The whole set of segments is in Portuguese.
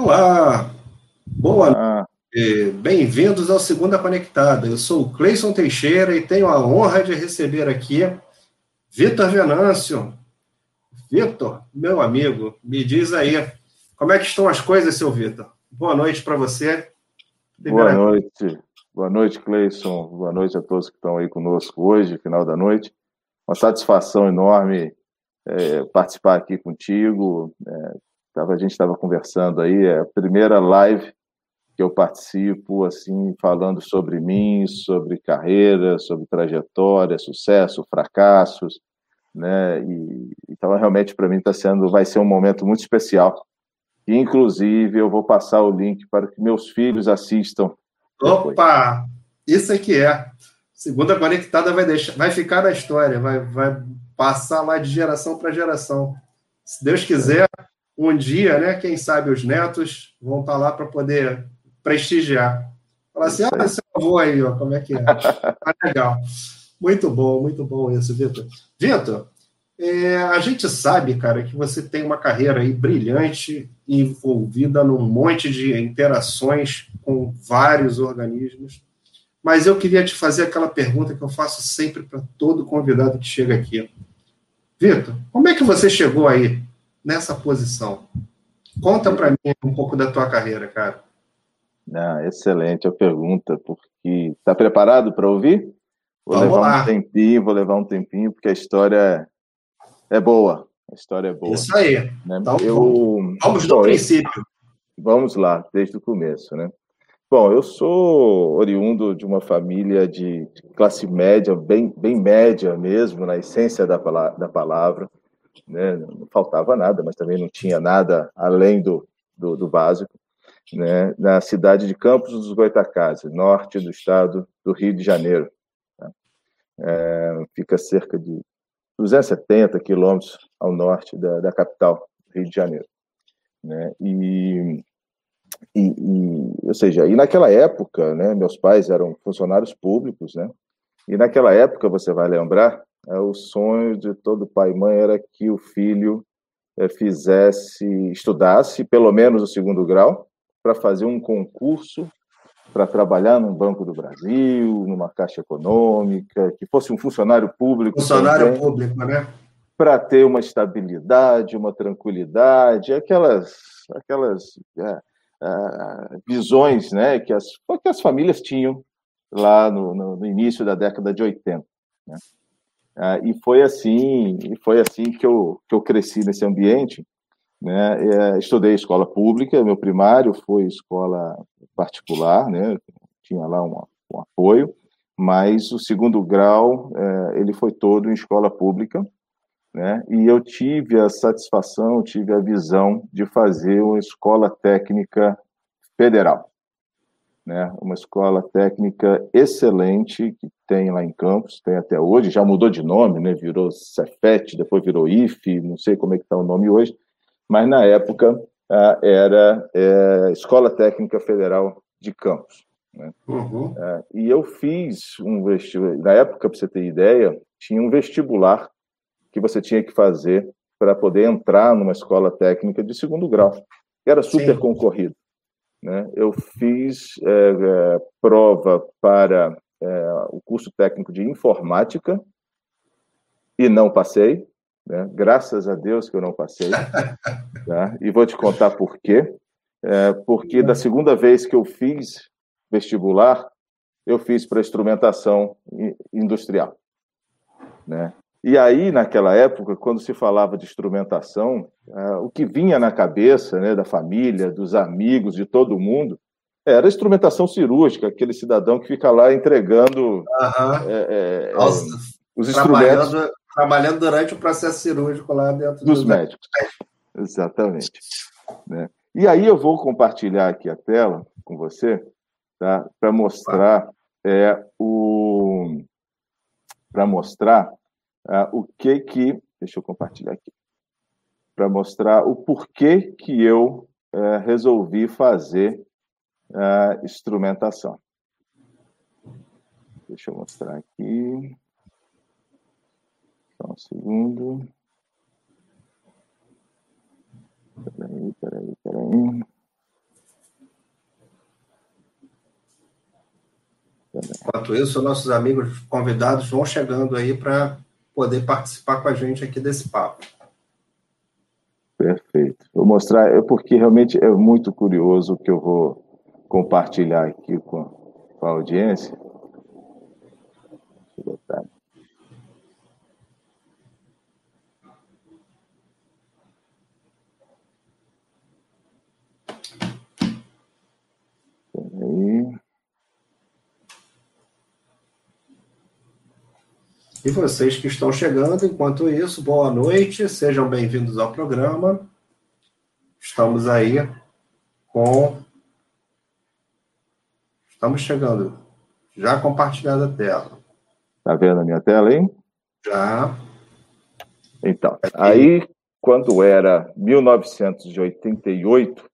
Olá, boa noite, bem-vindos ao Segunda Conectada. Eu sou o Cleison Teixeira e tenho a honra de receber aqui Vitor Venâncio. Vitor, meu amigo, me diz aí, como é que estão as coisas, seu Vitor? Boa noite para você. Boa noite, boa noite, Cleison. Boa noite a todos que estão aí conosco hoje, final da noite. Uma satisfação enorme é, participar aqui contigo, é, Tava, a gente estava conversando aí, é a primeira live que eu participo, assim, falando sobre mim, sobre carreira, sobre trajetória, sucesso, fracassos, né? E, então, realmente, para mim, está sendo, vai ser um momento muito especial. E, inclusive, eu vou passar o link para que meus filhos assistam. Opa! Isso é que é. Segunda Conectada vai, deixar, vai ficar na história, vai, vai passar lá de geração para geração. Se Deus quiser, um dia, né, quem sabe os netos vão estar lá para poder prestigiar. Falar assim, ah, seu avô aí, ó, como é que é? Ah, legal. Muito bom, muito bom isso, Vitor. Vitor, é, a gente sabe, cara, que você tem uma carreira aí brilhante, envolvida num monte de interações com vários organismos, mas eu queria te fazer aquela pergunta que eu faço sempre para todo convidado que chega aqui. Vitor, como é que você chegou aí nessa posição? Conta para mim um pouco da tua carreira, cara. Ah, excelente a pergunta, porque está preparado para ouvir? Vou Vamos levar lá. um tempinho, vou levar um tempinho, porque a história é boa. A história é boa. Isso aí. Né? Então, eu, vamos do princípio. Vamos lá, desde o começo, né? Bom, eu sou oriundo de uma família de classe média, bem, bem média mesmo, na essência da, da palavra. Né? Não faltava nada, mas também não tinha nada além do, do, do básico. Né? Na cidade de Campos dos Goitacazes, norte do estado do Rio de Janeiro. tá? É, fica cerca de 270 quilômetros ao norte da, da capital, Rio de Janeiro. Né? E e, e, ou seja, e naquela época, né, meus pais eram funcionários públicos, né, e naquela época, você vai lembrar, o sonho de todo pai e mãe era que o filho é, fizesse, estudasse pelo menos o segundo grau, para fazer um concurso para trabalhar num Banco do Brasil, numa Caixa Econômica, que fosse um funcionário público. Funcionário também público, né? para ter uma estabilidade, uma tranquilidade, aquelas, aquelas é, é, visões né, que, as, que as famílias tinham lá no, no, no início da década de 80. Né? Ah, e foi assim, e foi assim que eu, que eu cresci nesse ambiente. Né? É, estudei escola pública, meu primário foi escola particular, né? tinha lá um, um apoio, mas o segundo grau é, ele foi todo em escola pública, né? E eu tive a satisfação, tive a visão de fazer uma escola técnica federal, né? Uma escola técnica excelente que tem lá em Campos, tem até hoje, já mudou de nome, né? Virou Cefet, depois virou IFE, não sei como é que está o nome hoje, mas na época ah, era é, Escola Técnica Federal de Campos. Né? Uhum. É, e eu fiz um vestibular, na época, para você ter ideia, tinha um vestibular que você tinha que fazer para poder entrar numa escola técnica de segundo grau. Era super Sim. concorrido. Né? Eu fiz é, é, prova para é, o curso técnico de informática e não passei. Né? Graças a Deus que eu não passei. tá? E vou te contar por quê. É, porque da segunda vez que eu fiz vestibular, eu fiz para instrumentação industrial. Né? E aí, naquela época, quando se falava de instrumentação, ah, o que vinha na cabeça né, da família, dos amigos, de todo mundo, era a instrumentação cirúrgica, aquele cidadão que fica lá entregando Aham. é, é, Nossa, os instrumentos trabalhando, trabalhando durante o processo cirúrgico lá dentro dos do- médicos. Exatamente. Né? E aí eu vou compartilhar aqui a tela com você, tá? Para mostrar é, o para mostrar ah, o que que. Deixa eu compartilhar aqui. Para mostrar o porquê que eu eh, resolvi fazer a instrumentação. Deixa eu mostrar aqui. Só um segundo. Peraí, peraí, peraí. Enquanto isso, nossos amigos convidados vão chegando aí para poder participar com a gente aqui desse papo. Perfeito. Vou mostrar, é porque realmente é muito curioso o que eu vou compartilhar aqui com, a audiência. Deixa eu botar. Peraí. E vocês que estão chegando, enquanto isso, boa noite, sejam bem-vindos ao programa. Estamos aí com. Estamos chegando. Já compartilhada a tela. Tá vendo a minha tela, hein? Já. Então, aí, quando era 1988,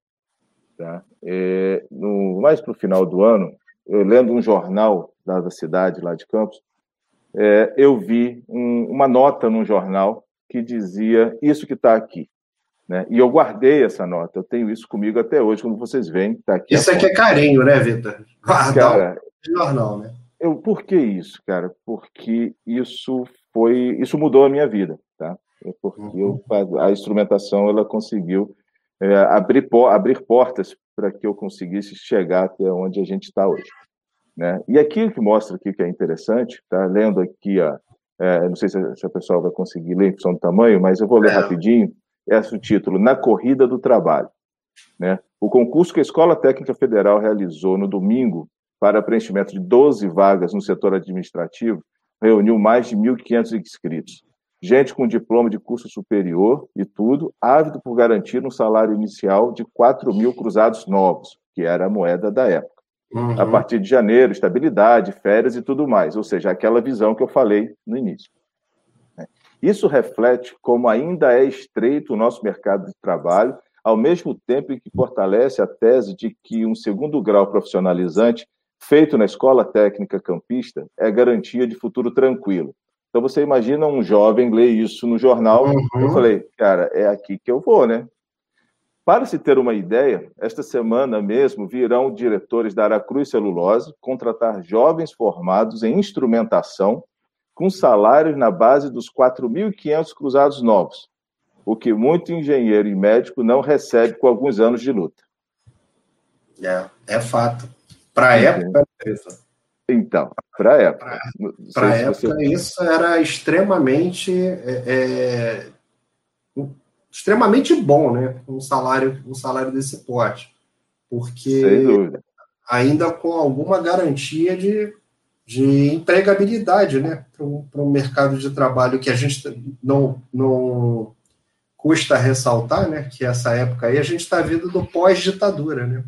tá? É, no, mais para o final do ano, eu lendo um jornal da, da cidade, lá de Campos, é, eu vi um, uma nota num jornal que dizia isso que está aqui. Né? E eu guardei essa nota, eu tenho isso comigo até hoje, como vocês veem. Tá aqui isso aqui é carinho, né, Vitor? Guardar o jornal, né? Eu, por que isso, cara? Porque isso foi, isso mudou a minha vida, tá? É porque uhum. eu, a instrumentação ela conseguiu é, abrir, abrir portas para que eu conseguisse chegar até onde a gente está hoje. Né? E aqui que mostra aqui que é interessante, tá? lendo aqui, ó, é, não sei se a, se a pessoa vai conseguir ler em função do tamanho, mas eu vou ler é. rapidinho, é o título, Na Corrida do Trabalho. Né? O concurso que a Escola Técnica Federal realizou no domingo para preenchimento de 12 vagas no setor administrativo reuniu mais de 1.500 inscritos. Gente com diploma de curso superior e tudo, ávido por garantir um salário inicial de 4 mil cruzados novos, que era a moeda da época. Uhum. A partir de janeiro, estabilidade, férias e tudo mais. Ou seja, aquela visão que eu falei no início. Isso reflete como ainda é estreito o nosso mercado de trabalho, ao mesmo tempo em que fortalece a tese de que um segundo grau profissionalizante feito na escola técnica campista é garantia de futuro tranquilo. Então você imagina um jovem ler isso no jornal, uhum. eu falei, cara, é aqui que eu vou, né? Para se ter uma ideia, esta semana mesmo virão diretores da Aracruz Celulose contratar jovens formados em instrumentação com salários na base dos 4.500 cruzados novos, o que muito engenheiro e médico não recebe com alguns anos de luta. É, é fato. Para a época, Então, para a época. Para a época, você... isso era extremamente é, é extremamente bom, né? Um salário, um salário desse porte. Porque ainda com alguma garantia de, de empregabilidade, né? Para um mercado de trabalho que a gente não, não custa ressaltar, né? Que essa época aí a gente está vindo do pós-ditadura, né?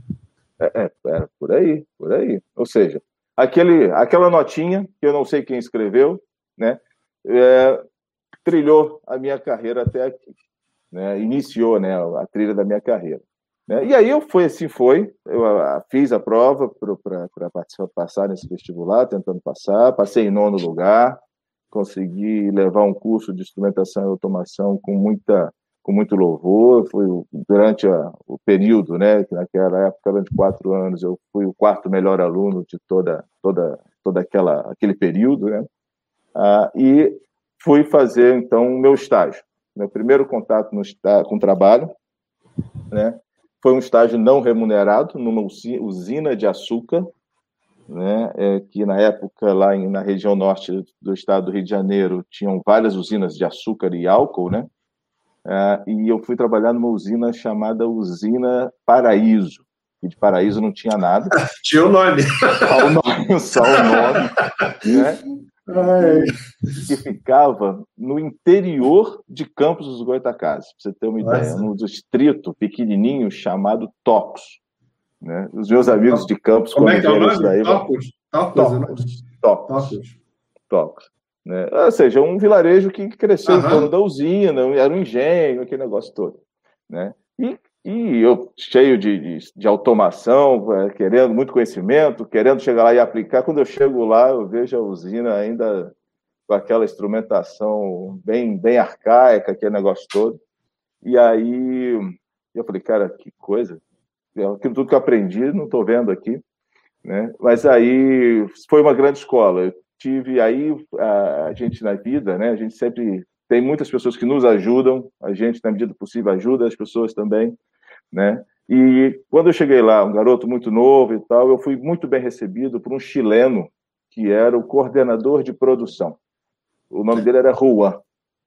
É, é, é, por aí, por aí. Ou seja, aquele, aquela notinha que eu não sei quem escreveu, né? É, trilhou a minha carreira até aqui né, iniciou né, a trilha da minha carreira. Né? E aí eu fui assim foi, eu a, fiz a prova para passar nesse vestibular, tentando passar, passei em nono lugar, consegui levar um curso de instrumentação e automação com muita com muito louvor, foi durante a, o período, né, que naquela época, durante quatro anos, eu fui o quarto melhor aluno de toda toda toda aquela aquele período, né, ah, e fui fazer então o meu estágio meu primeiro contato no, com o trabalho, né? Foi um estágio não remunerado numa usina de açúcar, né? É, que na época lá em, na região norte do estado do Rio de Janeiro tinham várias usinas de açúcar e álcool, né? É, e eu fui trabalhar numa usina chamada Usina Paraíso. E de Paraíso não tinha nada. tinha o nome. Só o nome, só o nome. Né? que ficava no interior de Campos dos Goitacazes, para você ter uma Nossa. ideia, num distrito pequenininho chamado Tocos. Né? Os meus amigos de Campos, Como é que é o nome? Daí, Tocos. Tocos. Tocos. Tocos. Né? Ou seja, um vilarejo que cresceu em torno da usina, era um engenho, aquele negócio todo. Né? E e eu, cheio de, de, de, automação, é, querendo muito conhecimento, querendo chegar lá e aplicar. Quando eu chego lá, eu vejo a usina ainda com aquela instrumentação bem, bem arcaica, aquele negócio todo. E aí eu falei, cara, que coisa. Aquilo tudo que eu aprendi, não estou vendo aqui. Né? Mas aí foi uma grande escola. Eu tive aí a, a gente na vida, né? A gente sempre tem muitas pessoas que nos ajudam, a gente na medida possível ajuda as pessoas também, né? E quando eu cheguei lá, um garoto muito novo e tal, eu fui muito bem recebido por um chileno que era o coordenador de produção. O nome dele era Juan,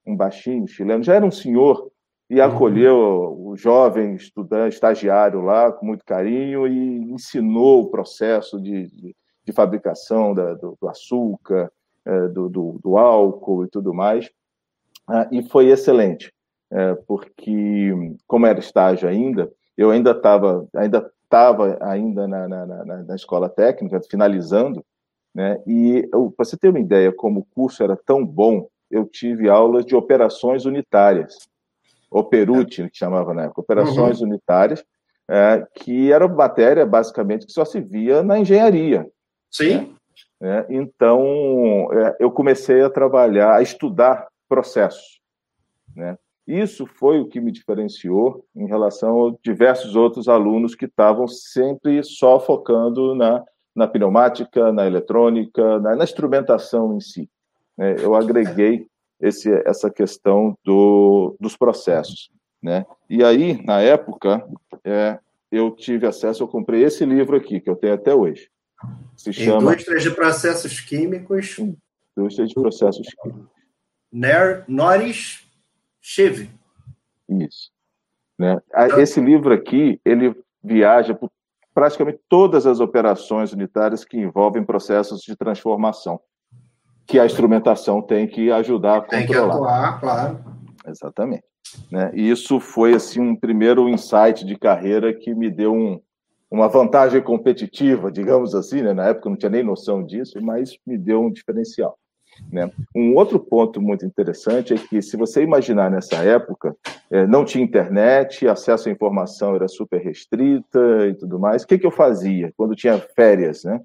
um baixinho chileno, já era um senhor e uhum. acolheu o jovem estudante, estagiário lá com muito carinho e ensinou o processo de, de, de fabricação da, do, do, açúcar, é, do, do, do, álcool e tudo mais. Ah, e foi excelente, é, porque como era estágio ainda, eu ainda estava ainda estava ainda na, na, na, na, escola técnica, finalizando, né? E para você ter uma ideia como o curso era tão bom, eu tive aulas de operações unitárias, Operuti, que chamava na época, operações uhum. unitárias, é, que era matéria basicamente que só se via na engenharia. Sim. Né? Então, é, eu comecei a trabalhar, a estudar processos. Né? Isso foi o que me diferenciou em relação a diversos outros alunos que estavam sempre só focando na, na pneumática, na eletrônica, na, na instrumentação em si. Né? Eu agreguei esse, essa questão do, dos processos. Né? E aí, na época, é, eu tive acesso, eu comprei esse livro aqui, que eu tenho até hoje. Se chama... Indústrias de Processos Químicos. Indústria de Processos Químicos. Ner, Norris Chive. Isso. Né? Esse livro aqui, ele viaja por praticamente todas as operações unitárias que envolvem processos de transformação, que a instrumentação tem que ajudar a controlar. Tem que atuar, claro. Exatamente. Né? E isso foi assim um primeiro insight de carreira que me deu um, uma vantagem competitiva, digamos assim, né? na época eu não tinha nem noção disso, mas me deu um diferencial. Né? Um outro ponto muito interessante é que, se você imaginar nessa época, é, não tinha internet, acesso à informação era super restrita e tudo mais. O que, que eu fazia quando tinha férias? Né?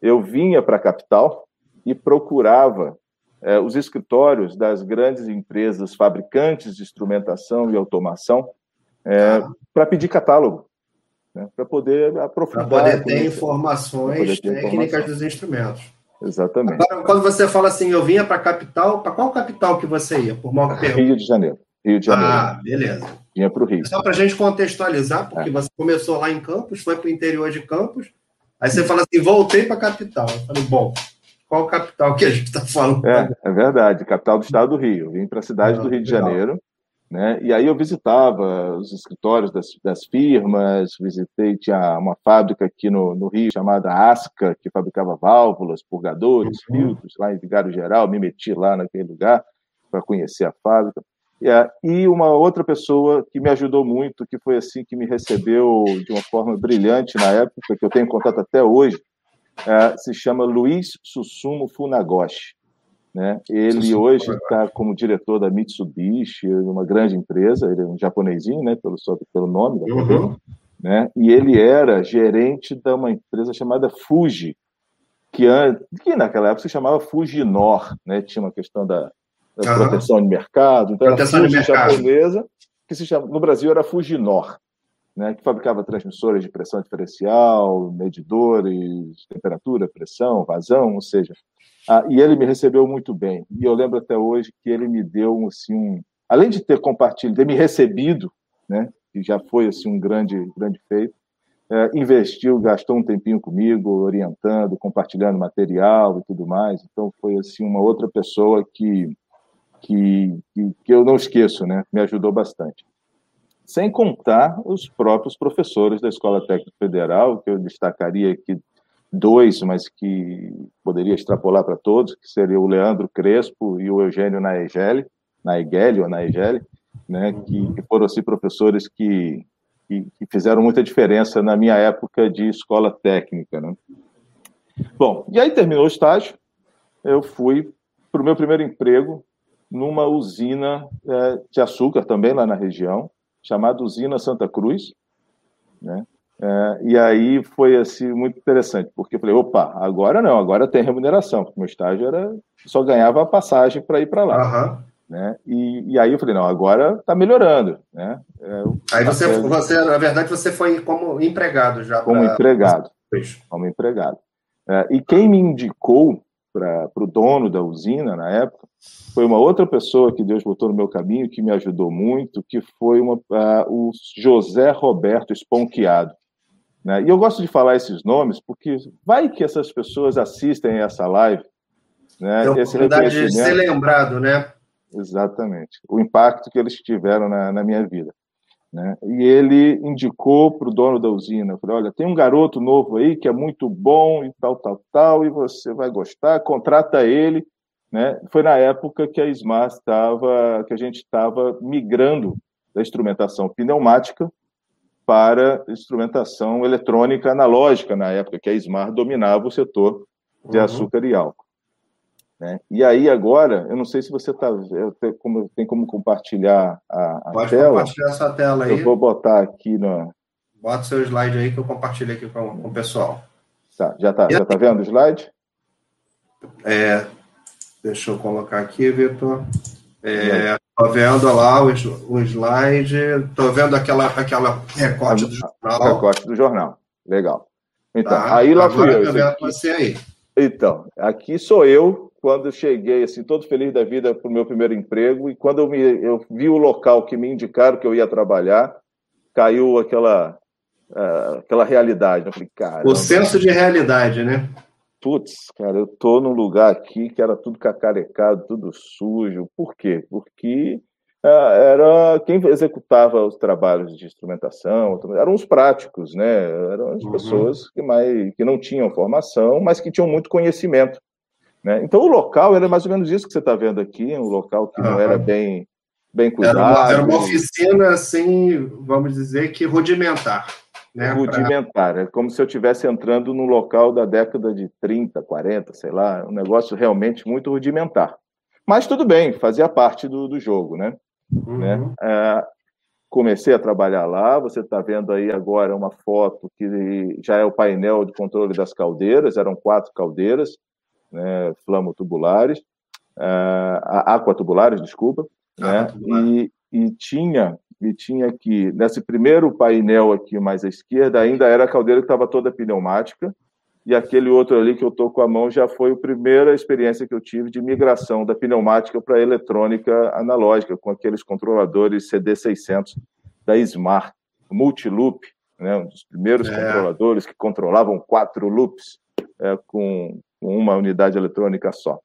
Eu vinha para a capital e procurava é, os escritórios das grandes empresas fabricantes de instrumentação e automação é, ah. para pedir catálogo, né? para poder aprofundar. Para poder ter informações poder ter técnicas informação. dos instrumentos. Exatamente. Agora, quando você fala assim, eu vinha para a capital, para qual capital que você ia? Por mal que Rio de Janeiro. Rio de Janeiro. Ah, beleza. Vinha para o Rio. Só para a gente contextualizar, porque é. você começou lá em Campos, foi para o interior de Campos, aí você fala assim, voltei para a capital. Eu falei, bom, qual capital que a gente está falando? É, é verdade, capital do estado do Rio. Vim para a cidade ah, do Rio de Janeiro. Né? E aí eu visitava os escritórios das, das, firmas, visitei, tinha uma fábrica aqui no, no, Rio chamada Asca, que fabricava válvulas, purgadores, uhum. filtros, lá em Vigário Geral, me meti lá naquele lugar para conhecer a fábrica. E uma outra pessoa que me ajudou muito, que foi assim, que me recebeu de uma forma brilhante na época, que eu tenho contato até hoje, é, se chama Luiz Susumo Funagoshi. Né? Ele hoje está como diretor da Mitsubishi, uma grande empresa, ele é um japonesinho, né, pelo, pelo nome da uhum. né? e ele era gerente de uma empresa chamada Fuji, que, que naquela época se chamava Fujinor, né? tinha uma questão da, da uhum. proteção de mercado, então proteção era Fuji japonesa, que se chama, no Brasil era Fujinor, né? que fabricava transmissores de pressão diferencial, medidores, temperatura, pressão, vazão, ou seja, e ele me recebeu muito bem. E eu lembro até hoje que ele me deu assim, um, além de ter compartilhado, ter me recebido, né, que já foi assim um grande, grande feito, é, investiu, gastou um tempinho comigo, orientando, compartilhando material e tudo mais. Então foi assim uma outra pessoa que que, que, que eu não esqueço, né? Me ajudou bastante. Sem contar os próprios professores da Escola Técnica Federal, que eu destacaria aqui dois, mas que poderia extrapolar para todos, que seria o Leandro Crespo e o Eugênio Naegeli, Naegeli ou Naegeli, né, que, que foram assim, professores que, que, que, fizeram muita diferença na minha época de escola técnica. Né? Bom, e aí terminou o estágio, eu fui para o meu primeiro emprego numa usina é, de açúcar também lá na região, chamada Usina Santa Cruz, né? É, e aí foi assim muito interessante, porque eu falei, opa, agora não, agora tem remuneração, porque meu estágio era só ganhava a passagem para ir para lá. Uhum. Né? E, e, aí eu falei, não, agora está melhorando. Né? É, aí você, você, na verdade, você foi como empregado já. Como pra... empregado. como empregado. É, e quem me indicou para o dono da usina na época foi uma outra pessoa que Deus botou no meu caminho que me ajudou muito, que foi uma, uh, o José Roberto Esponquiado. Né? E eu gosto de falar esses nomes porque vai que essas pessoas assistem essa live. Né? É a oportunidade de ser lembrado, né? Exatamente. O impacto que eles tiveram na, na minha vida. Né? E ele indicou para o dono da usina, falou, olha, tem um garoto novo aí que é muito bom e tal, tal, tal, e você vai gostar, contrata ele. Né? Foi na época que a Smart estava, que a gente estava migrando da instrumentação pneumática para instrumentação eletrônica analógica, na época que a Smart dominava o setor de uhum. açúcar e álcool. Né? E aí agora, eu não sei se você tá, como, tem como compartilhar a, a Pode tela. compartilhar essa tela aí. Eu vou botar aqui no. Bota seu slide aí que eu compartilho aqui com, com o pessoal. Tá, já tá, já tá vendo o slide? É, deixa eu colocar aqui, Vitor. É, tô vendo lá o, o slide, tô vendo aquela, aquela recorte do jornal. Recorte do jornal, legal. Então, tá, aí lá fui eu. eu você aí. Então, aqui sou eu quando cheguei, assim, todo feliz da vida para o meu primeiro emprego, e quando eu, me, eu vi o local que me indicaram que eu ia trabalhar, caiu aquela, uh, aquela realidade. Eu falei, cara. O senso de realidade, né? Putz, cara, eu tô num lugar aqui que era tudo cacarecado, tudo sujo. Por quê? Porque uh, era quem executava os trabalhos de instrumentação, eram os práticos, né? Eram as uhum. pessoas que, mais, que não tinham formação, mas que tinham muito conhecimento. Né? Então, o local era mais ou menos isso que você está vendo aqui, um local que não era bem, bem cuidado. Era uma, era uma oficina, assim, vamos dizer que rudimentar. Né, rudimentar, pra... é como se eu estivesse entrando num local da década de 30, 40, sei lá, um negócio realmente muito rudimentar. Mas tudo bem, fazia parte do, do jogo, né? Uhum. né? É, comecei a trabalhar lá, você está vendo aí agora uma foto que já é o painel de controle das caldeiras, eram quatro caldeiras, né, flamotubulares, uh, aquatubulares, desculpa, né, e, e, tinha e tinha que nesse primeiro painel aqui mais à esquerda ainda era a caldeira que estava toda pneumática e aquele outro ali que eu estou com a mão já foi a primeira experiência que eu tive de migração da pneumática para a eletrônica analógica com aqueles controladores CD600 da Smart Multiloop, né, um dos primeiros é. controladores que controlavam quatro loops é, com uma unidade eletrônica só.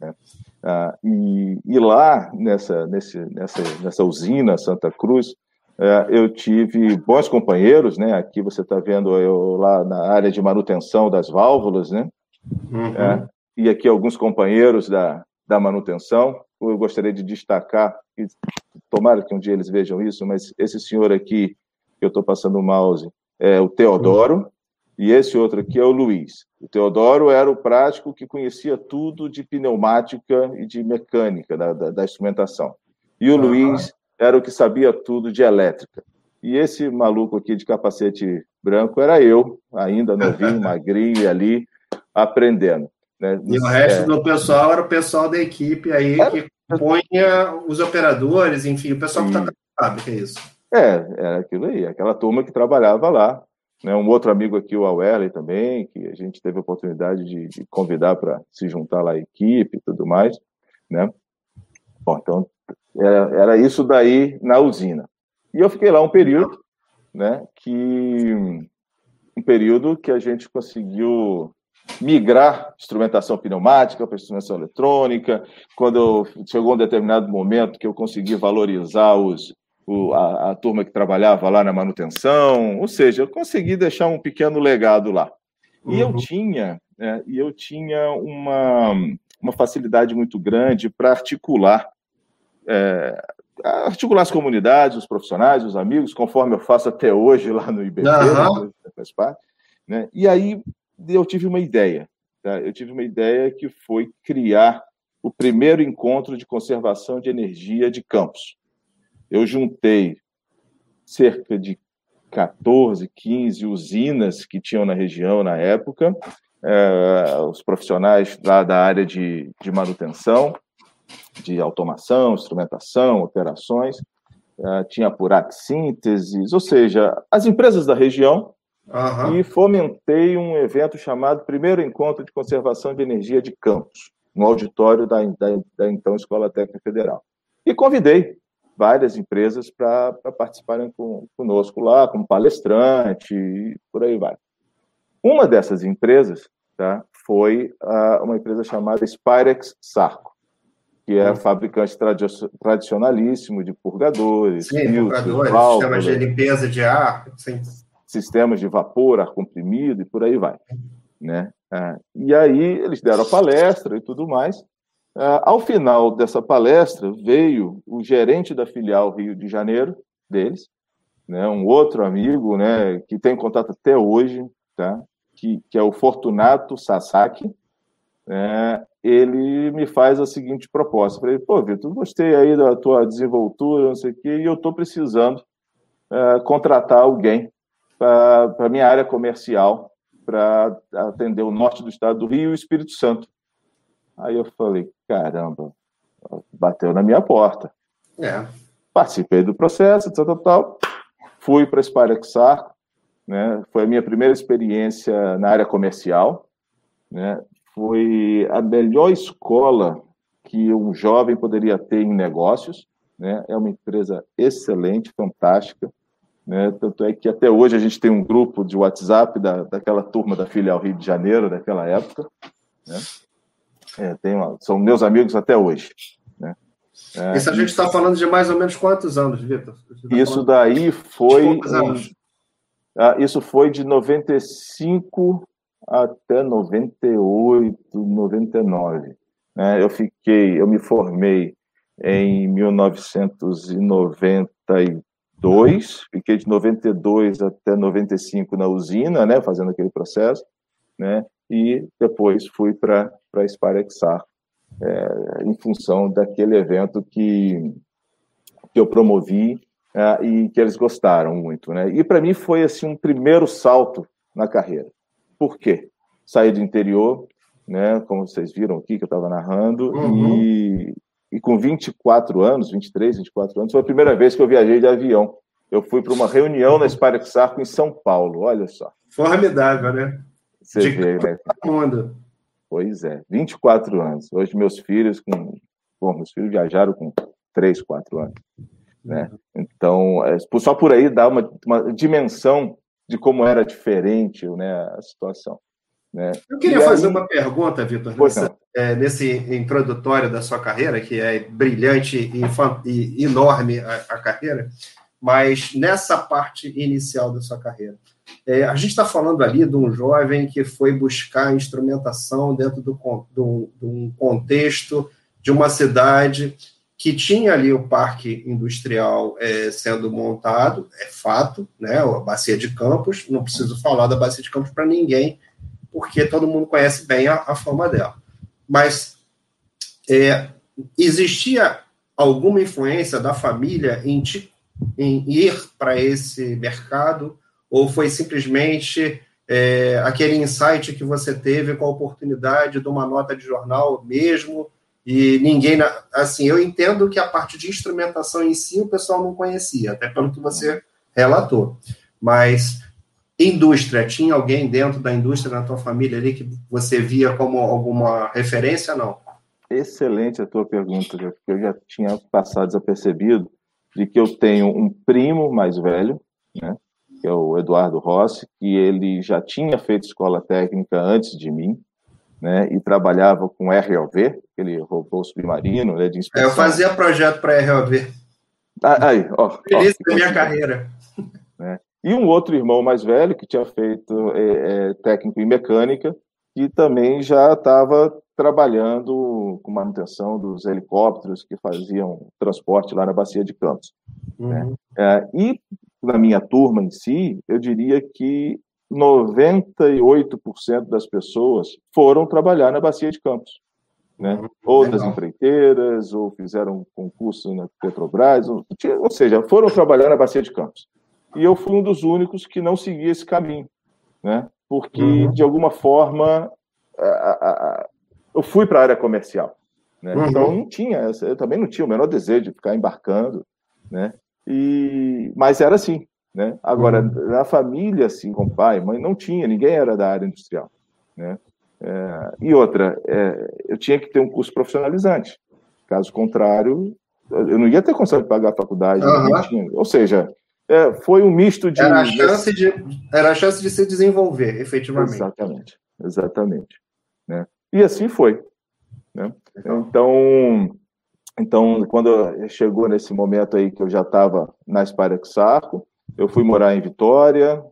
Né? Ah, e, e, lá, nessa, nesse, nessa, nessa usina Santa Cruz, é, eu tive bons companheiros, né? Aqui você está vendo eu lá na área de manutenção das válvulas, né? Uhum. É, e aqui alguns companheiros da, da manutenção. Eu gostaria de destacar, e tomara que um dia eles vejam isso, mas esse senhor aqui, que eu estou passando o mouse, é o Teodoro, e esse outro aqui é o Luiz. O Teodoro era o prático que conhecia tudo de pneumática e de mecânica da, da, da instrumentação. E o uhum. Luiz era o que sabia tudo de elétrica. E esse maluco aqui de capacete branco era eu, ainda novinho, magrinho e ali aprendendo. Né? E o resto é... do pessoal era o pessoal da equipe aí é... que compunha os operadores, enfim, o pessoal que está sabe que é isso. É, era aquilo aí, aquela turma que trabalhava lá né, um outro amigo aqui, o Auerley, também, que a gente teve a oportunidade de, de convidar para se juntar lá à equipe e tudo mais. Né? Bom, então, era, era, isso daí na usina. E eu fiquei lá um período, né, que, um período que a gente conseguiu migrar instrumentação pneumática para instrumentação eletrônica. Quando chegou um determinado momento que eu consegui valorizar os, o, a, a, turma que trabalhava lá na manutenção, ou seja, eu consegui deixar um pequeno legado lá. E eu uhum. tinha, é, e eu tinha uma, uma facilidade muito grande para articular, é, articular as comunidades, os profissionais, os amigos, conforme eu faço até hoje lá no IBT, uhum. né, né? E aí eu tive uma ideia, tá? eu tive uma ideia que foi criar o primeiro encontro de conservação de energia de campos eu juntei cerca de 14, 15 usinas que tinham na região na época, é, os profissionais lá da área de, de manutenção, de automação, instrumentação, operações, é, tinha Purac Sínteses, ou seja, as empresas da região uhum. e fomentei um evento chamado Primeiro Encontro de Conservação de Energia de Campos, no auditório da, da, da então Escola Técnica Federal. E convidei várias empresas para participarem com, conosco lá, como palestrante, e por aí vai. Uma dessas empresas tá, foi uh, uma empresa chamada Spirex Sarco, que é hum. fabricante tradi tradicionalíssimo de purgadores, sim, filtros, purgadores, válvulas, sistemas de limpeza de ar, sim. sistemas de vapor, ar comprimido e por aí vai. Né? Uh, e aí eles deram a palestra e tudo mais. Uh, ao final dessa palestra, veio o gerente da filial Rio de Janeiro deles, né, um outro amigo né, que tem contato até hoje, tá? que, que é o Fortunato Sasaki, é, ele me faz a seguinte proposta. falei, pô, Vitor, gostei aí da tua desenvoltura, não sei o quê, e eu estou precisando é, contratar alguém para a minha área comercial para atender o norte do estado do Rio e o Espírito Santo. Aí eu falei, caramba, bateu na minha porta. É. Participei do processo, tal, tal, tal. Fui para Esparexar, né? Foi a minha primeira experiência na área comercial, né? Foi a melhor escola que um jovem poderia ter em negócios, né? É uma empresa excelente, fantástica, né? Tanto é que até hoje a gente tem um grupo de WhatsApp da, daquela turma da filial Rio de Janeiro, daquela época, né? É, tem uma, são meus amigos até hoje. Né? É, Isso a gente está falando de mais ou menos quantos anos, Vitor? Tá isso daí foi. Ah, isso foi de 95 até 98, 99. Né? Eu fiquei, eu me formei em 1992, fiquei de 92 até 95 na usina, né, fazendo aquele processo, né, e depois fui para a Sparexar, é, em função daquele evento que, que eu promovi é, e que eles gostaram muito, né? E para mim foi assim um primeiro salto na carreira. Por quê? Saí do interior, né? Como vocês viram aqui que eu estava narrando uhum. e, e com 24 anos, 23, 24 anos, foi a primeira vez que eu viajei de avião. Eu fui para uma reunião na Sparix Arco em São Paulo, olha só. Formidável, né? Você de vê, né? Mundo. Pois é, 24 anos. Hoje meus filhos com bom, meus filhos viajaram com 3, 4 anos. Né? Então, é, só por aí dá uma, uma, dimensão de como era diferente né, a situação. Né? Eu queria e fazer aí... uma pergunta, Vitor, é, nesse introdutório da sua carreira, que é brilhante e, e enorme a, a, carreira, mas nessa parte inicial da sua carreira. É, a gente está falando ali de um jovem que foi buscar instrumentação dentro do, do, de um contexto de uma cidade que tinha ali o parque industrial é, sendo montado, é fato, né? A bacia de Campos, não preciso falar da bacia de Campos para ninguém, porque todo mundo conhece bem a, a forma dela. Mas é, existia alguma influência da família em, em ir para esse mercado, ou foi simplesmente é, aquele insight que você teve com a oportunidade de uma nota de jornal mesmo? E ninguém, assim, eu entendo que a parte de instrumentação em si o pessoal não conhecia, até pelo que você relatou. Mas indústria, tinha alguém dentro da indústria na tua família ali que você via como alguma referência, não? Excelente a tua pergunta, porque eu já tinha passado desapercebido de que eu tenho um primo mais velho, né, que é o Eduardo Rossi, que ele já tinha feito escola técnica antes de mim, né, e trabalhava com RLV, aquele robô submarino né, de inspeção. Eu fazia projeto para RLV. Ah, aí, ó. Feliz da minha carreira. Né? E um outro irmão mais velho, que tinha feito é, é, técnico em mecânica, que também já estava trabalhando com manutenção dos helicópteros que faziam transporte lá na Bacia de Campos. Né? Uhum. Né? É, e na minha turma em si, eu diria que 98% das pessoas foram trabalhar na Bacia de Campos. Né? Uhum. Ou nas empreiteiras, ou fizeram concurso na Petrobras, ou, ou, seja, foram trabalhar na Bacia de Campos. E eu fui um dos únicos que não seguia esse caminho, né? porque, uhum. de alguma forma, a, a, a, eu fui para a área comercial. Né? Uhum. Então, não tinha, eu também não tinha o menor desejo de ficar embarcando, né? E, mas era assim, Né? Agora, uhum. na família, assim, com pai, mãe, não tinha, ninguém era da área industrial. Né? É, e outra, é, eu tinha que ter um curso profissionalizante. Caso contrário, eu não ia ter condição de pagar a faculdade. Uhum. Ou seja, é, foi um misto de. Era a, chance de. era a chance de se desenvolver, efetivamente. Exatamente, exatamente. Né? E assim foi. Né? Então, então, quando chegou nesse momento aí que eu já estava na Esparex Sarco, eu fui morar em Vitória,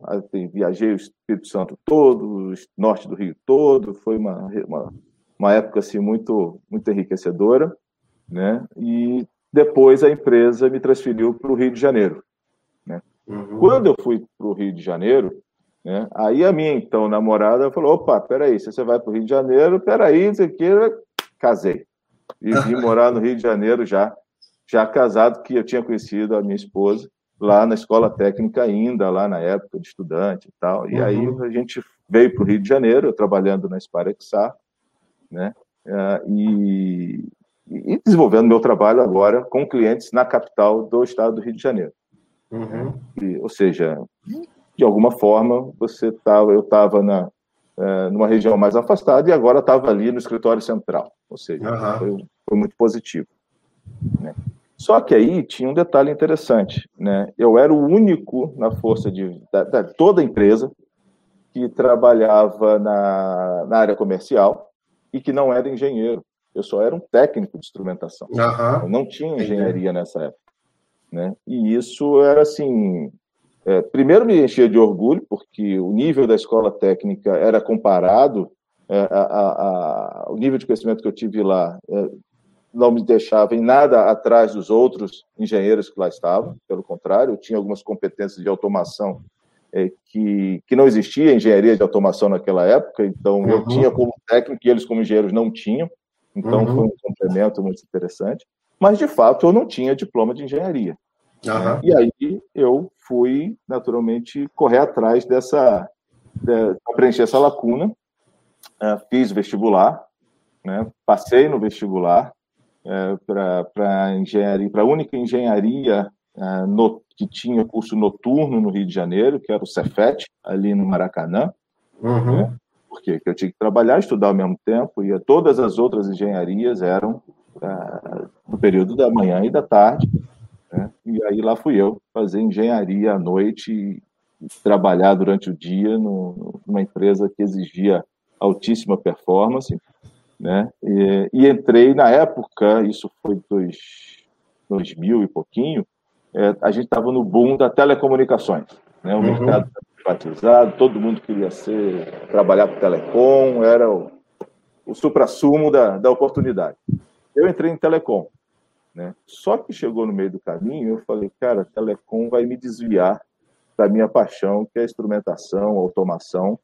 viajei o Espírito Santo todo, o norte do Rio todo, foi uma, uma, uma época assim muito muito enriquecedora, né? E depois a empresa me transferiu para o Rio de Janeiro. Né? Uhum. Quando eu fui para o Rio de Janeiro, né, aí a minha então namorada falou: opa, peraí, se você vai para o Rio de Janeiro, peraí, você queira, casei e vim morar no Rio de Janeiro já já casado que eu tinha conhecido a minha esposa lá na escola técnica ainda, lá na época de estudante e tal. E uhum. aí a gente veio para o Rio de Janeiro, trabalhando na Sparexar, né? Uh, e, e, desenvolvendo meu trabalho agora com clientes na capital do estado do Rio de Janeiro. Uhum. E, ou seja, de alguma forma você tava, eu estava na numa região mais afastada e agora estava ali no escritório central. Ou seja, uhum. foi, foi, muito positivo. Né? Só que aí tinha um detalhe interessante, né? Eu era o único na força de da, da, toda a empresa que trabalhava na, na área comercial e que não era engenheiro. Eu só era um técnico de instrumentação. Uhum. Eu não tinha engenharia nessa época, né? E isso era assim. É, primeiro me enchia de orgulho porque o nível da escola técnica era comparado é, a, a, a, o nível de conhecimento que eu tive lá é, não me deixava em nada atrás dos outros engenheiros que lá estavam, pelo contrário, eu tinha algumas competências de automação é, que, que não existia engenharia de automação naquela época, então uhum. eu tinha como técnico e eles como engenheiros não tinham, então uhum. foi um complemento muito interessante, mas de fato eu não tinha diploma de engenharia. Uhum. E aí eu fui, naturalmente, correr atrás dessa, de, preencher essa lacuna, é, fiz vestibular, né, passei no vestibular, é, para engenharia, para a única engenharia é, no, que tinha curso noturno no Rio de Janeiro, que era o Cefet, ali no Maracanã, uhum. né? porque eu tinha que trabalhar, estudar ao mesmo tempo, e todas as outras engenharias eram no período da manhã e da tarde, né? e aí lá fui eu fazer engenharia à noite e, trabalhar durante o dia no, numa empresa que exigia altíssima performance, né? E, e, entrei na época, isso foi dois, 2000 e pouquinho, é, a gente estava no boom da telecomunicações, né? O uhum. mercado privatizado, todo mundo queria ser trabalhar para telecom, era o, o supra-sumo da, da oportunidade. Eu entrei em telecom, né? Só que chegou no meio do caminho, eu falei, cara, telecom vai me desviar da minha paixão, que é instrumentação, automação,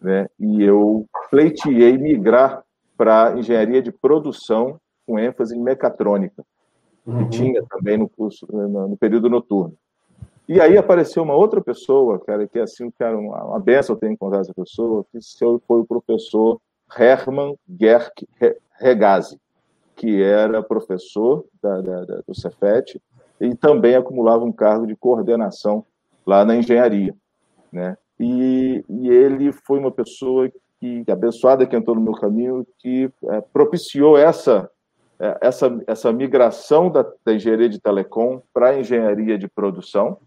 né? E eu pleiteei migrar para engenharia de produção com ênfase em mecatrônica, uhum. que tinha também no curso no, no, período noturno. E aí apareceu uma outra pessoa, cara, que é assim, cara, uma, uma benção ter encontrado essa pessoa, que foi o professor Hermann Gerck Regazzi, que era professor da, da, da, do Cefet e também acumulava um cargo de coordenação lá na engenharia, né? E, e ele foi uma pessoa que, abençoada que entrou no meu caminho, que é, propiciou essa, é, essa, essa migração da, da engenharia de telecom para a engenharia de produção,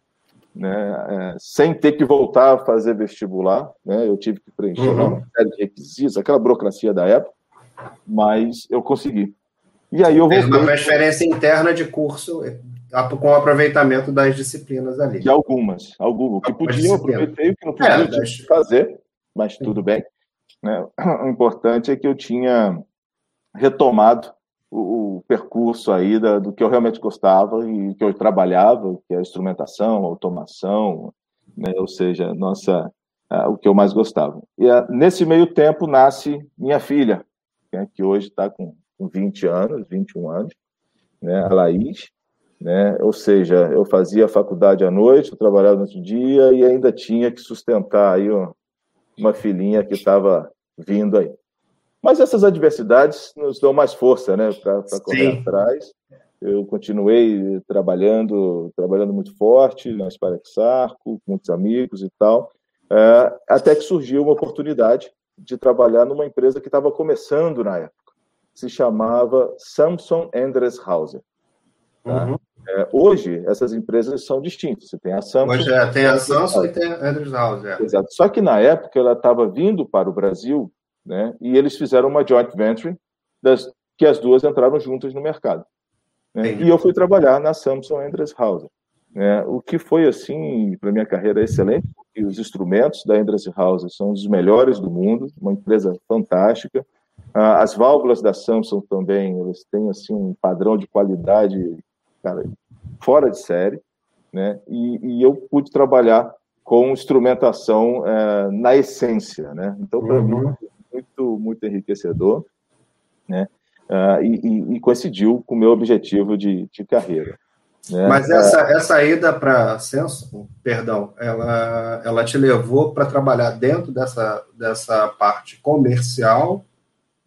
né, é, sem ter que voltar a fazer vestibular. Né, eu tive que preencher uhum. uma série de requisitos, aquela burocracia da época, mas eu consegui. E aí eu voltei. uma transferência interna de curso com o aproveitamento das disciplinas ali. De algumas, algumas. O que podia, eu aproveitei, o que não podia, é, das... fazer, mas tudo bem. Né? O importante é que eu tinha retomado o, o percurso aí da, do que eu realmente gostava e que eu trabalhava, que é a instrumentação, a automação, né? ou seja, nossa, o que eu mais gostava. E nesse meio tempo nasce minha filha, né? que hoje está com, com 20 anos, 21 anos, né? a Laís, né? Ou seja, eu fazia faculdade à noite, eu trabalhava no dia e ainda tinha que sustentar aí uma filhinha que estava vindo aí. Mas essas adversidades nos dão mais força, né, para correr atrás. eu continuei trabalhando, trabalhando muito forte na Sparexarco, com muitos amigos e tal, é, até que surgiu uma oportunidade de trabalhar numa empresa que estava começando na época, se chamava Samsung Endreshauser. Tá? Uhum. É, hoje, essas empresas são distintas. Você tem a Samsung. Hoje é, tem a Samsung e tem a Endreshauser. Exato. Só que na época ela estava vindo para o Brasil né, e eles fizeram uma joint venture das, que as duas entraram juntas no mercado. Né? E eu fui trabalhar na Samsung Endreshauser. Né? O que foi, assim, para minha carreira excelente, e os instrumentos da Endreshauser são os melhores do mundo, uma empresa fantástica. Ah, as válvulas da Samsung também, eles têm, assim, um padrão de qualidade, cara, fora de série, né? E, e eu pude trabalhar com instrumentação é, na essência, né? Então, para uhum. mim, muito, muito enriquecedor, né? uh, e, e, coincidiu com o meu objetivo de, de carreira. Né? Mas essa, essa ida para Censo, perdão, ela, ela te levou para trabalhar dentro dessa, dessa parte comercial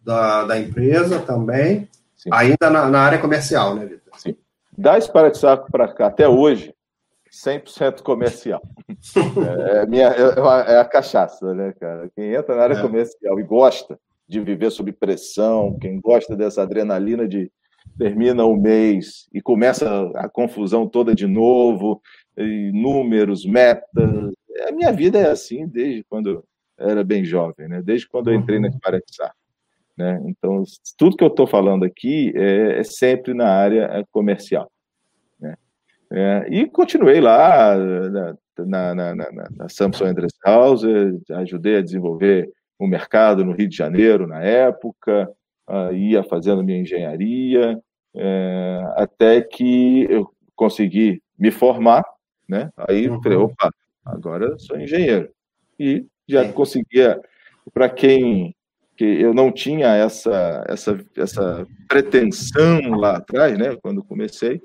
da, da empresa também, Sim. ainda na, na, área comercial, né, Vitor? Sim. Da Espara de Saco para cá até hoje, 100% comercial. é, é, minha, é, é, a cachaça, né, cara? Quem entra na área é. comercial e gosta, de viver sob pressão, quem gosta dessa adrenalina de termina o mês e começa a confusão toda de novo, números, metas. A minha vida é assim desde quando era bem jovem, né? Desde quando eu entrei na Esparexar. Né? Então, tudo que eu estou falando aqui é, é, sempre na área comercial. Né? É, e continuei lá na, na, na, na, Samsung House, ajudei a desenvolver o mercado no Rio de Janeiro na época, ia fazendo minha engenharia, é, até que eu consegui me formar, né? Aí uhum. falei, opa, agora sou engenheiro. E já é. conseguia, para quem que eu não tinha essa, essa, essa pretensão lá atrás, né, quando comecei,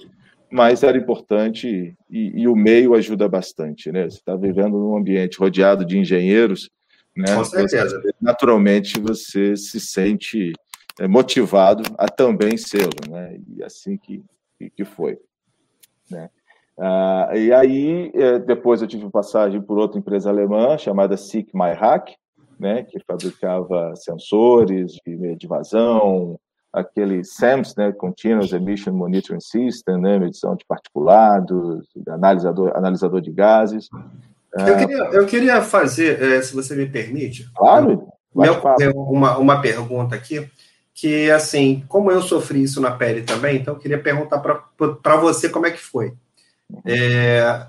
mas era importante e, e o meio ajuda bastante, né? Você está vivendo num ambiente rodeado de engenheiros, né? Com certeza. Você, naturalmente você se sente é, motivado a também ser, né? E assim que, que foi, né? Ah, e aí, é, depois eu tive passagem por outra empresa alemã chamada SICK Hack, né, que fabricava sensores de, de vazão, aquele SEMS, né, Continuous Emission Monitoring System, né, medição de particulados, analisador, analisador de gases. Eu, queria, eu queria fazer, é, se você me permite, claro, meu, uma, uma pergunta aqui, que assim, como eu sofri isso na pele também, então eu queria perguntar para você como é que foi. É,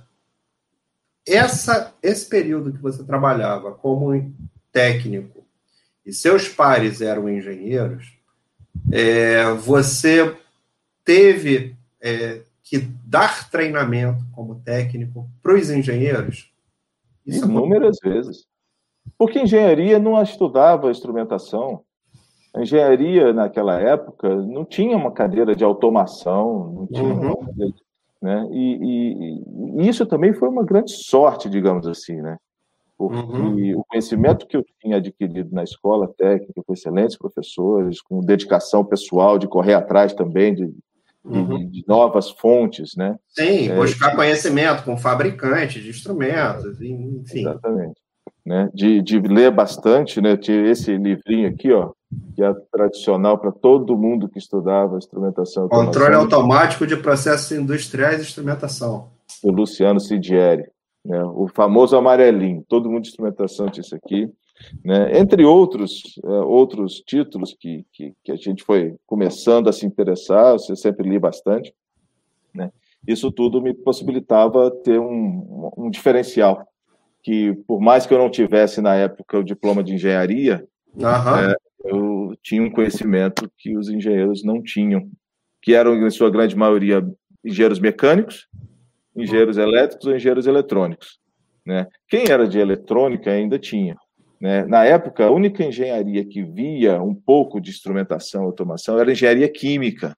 essa, esse período que você trabalhava como técnico e seus pares eram engenheiros, é, você teve é, que dar treinamento como técnico para os engenheiros? Isso é Inúmeras é vezes. Porque engenharia não estudava instrumentação. A engenharia, naquela época, não tinha uma cadeira de automação, não tinha uhum. né? E, e, e, isso também foi uma grande sorte, digamos assim, né? Porque uhum. o conhecimento que eu tinha adquirido na escola técnica, com excelentes professores, com dedicação pessoal, de correr atrás também de, uhum. de, de, novas fontes, né? Sim, é, buscar é, conhecimento com fabricantes de instrumentos, enfim. Exatamente. Né? De, de ler bastante, né? Tinha esse livrinho aqui, ó, que é tradicional para todo mundo que estudava instrumentação. Controle automático de processos industriais e instrumentação. Do Luciano Sidieri, né? o famoso amarelinho. Todo mundo de instrumentação tinha isso aqui. Né? Entre outros, uh, outros títulos que, que, que, a gente foi começando a se interessar, você sempre li bastante, né? isso tudo me possibilitava ter um, um diferencial, que por mais que eu não tivesse na época o diploma de engenharia, uhum. é, eu tinha um conhecimento que os engenheiros não tinham, que eram, em sua grande maioria, engenheiros mecânicos, engenheiros elétricos ou engenheiros eletrônicos. Né? Quem era de eletrônica ainda tinha, né? Na época, a única engenharia que via um pouco de instrumentação e automação era engenharia química.